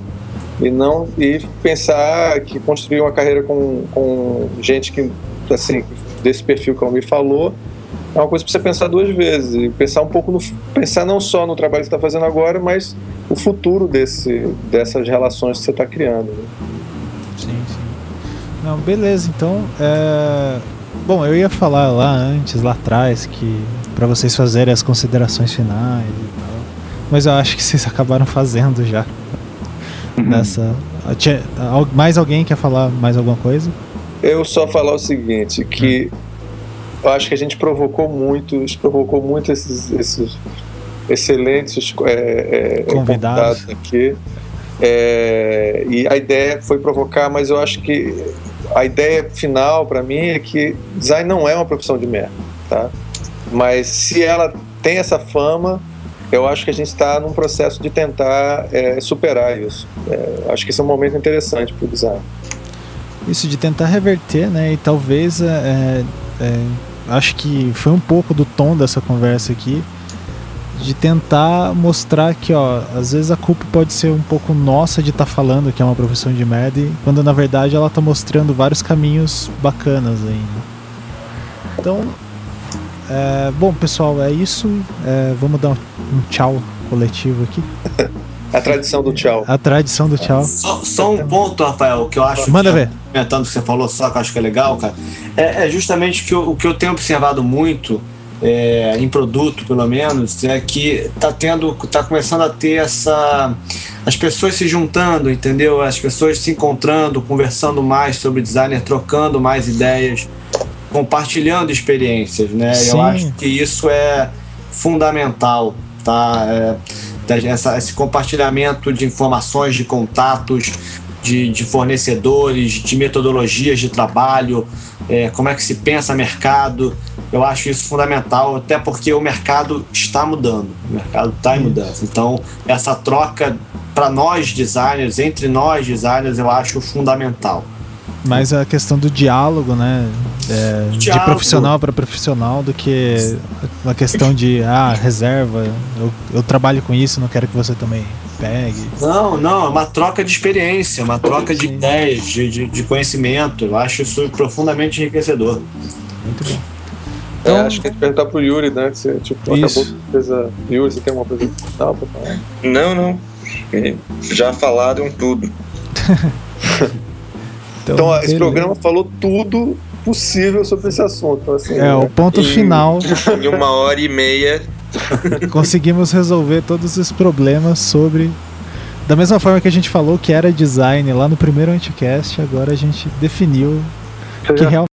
Speaker 3: E não e pensar que construir uma carreira com, com gente que, assim, desse perfil que eu me falou, é uma coisa para você pensar duas vezes e pensar um pouco no pensar não só no trabalho que você está fazendo agora, mas o futuro desse dessas relações que você está criando. Né?
Speaker 1: Não, beleza, então. É... Bom, eu ia falar lá antes, lá atrás, que para vocês fazerem as considerações finais e tal. Mas eu acho que vocês [LAUGHS] acabaram fazendo já. Uhum. Nessa. Mais alguém quer falar mais alguma coisa?
Speaker 3: Eu só falar o seguinte, que eu acho que a gente provocou muito, provocou muito esses, esses excelentes é,
Speaker 1: é, convidados. convidados
Speaker 3: aqui. É, e a ideia foi provocar, mas eu acho que a ideia final para mim é que design não é uma profissão de merda, tá? Mas se ela tem essa fama, eu acho que a gente está num processo de tentar é, superar isso. É, acho que esse é um momento interessante para o design.
Speaker 1: Isso de tentar reverter, né? E talvez é, é, acho que foi um pouco do tom dessa conversa aqui de tentar mostrar que, ó, às vezes a culpa pode ser um pouco nossa de estar tá falando que é uma profissão de merda, quando na verdade ela está mostrando vários caminhos bacanas ainda. Então, é, bom, pessoal, é isso. É, vamos dar um, um tchau coletivo aqui. [LAUGHS]
Speaker 3: A tradição do tchau.
Speaker 1: A tradição do tchau.
Speaker 4: Só, só um ponto, Rafael, que eu acho.
Speaker 1: Manda ver.
Speaker 4: Comentando o que você falou, só que eu acho que é legal, cara. É, é justamente que eu, o que eu tenho observado muito, é, em produto pelo menos, é que tá tendo. tá começando a ter essa. as pessoas se juntando, entendeu? As pessoas se encontrando, conversando mais sobre designer, trocando mais ideias, compartilhando experiências, né? Sim. Eu acho que isso é fundamental, tá? É, essa, esse compartilhamento de informações, de contatos, de, de fornecedores, de metodologias de trabalho, é, como é que se pensa mercado. Eu acho isso fundamental, até porque o mercado está mudando, o mercado está em mudança. Então, essa troca para nós designers, entre nós designers, eu acho fundamental.
Speaker 1: Mais a questão do diálogo, né? É, diálogo. De profissional para profissional, do que uma questão de ah, reserva, eu, eu trabalho com isso, não quero que você também pegue.
Speaker 4: Não, não, é uma troca de experiência, uma troca de ideias, de, de, de, conhecimento. Eu acho isso profundamente enriquecedor.
Speaker 1: Muito bom.
Speaker 3: Então, é, acho que a gente perguntar pro Yuri, né? Que você tipo, isso. acabou de fazer. Yuri, você tem uma coisa pra falar?
Speaker 6: Não, não. Já falaram tudo. [LAUGHS]
Speaker 3: Então, então esse programa falou tudo possível sobre esse assunto. Então, assim,
Speaker 1: é, né? o ponto
Speaker 6: em,
Speaker 1: final.
Speaker 6: Em uma hora e meia. [LAUGHS]
Speaker 1: Conseguimos resolver todos os problemas sobre. Da mesma forma que a gente falou que era design lá no primeiro Anticast, agora a gente definiu que realmente.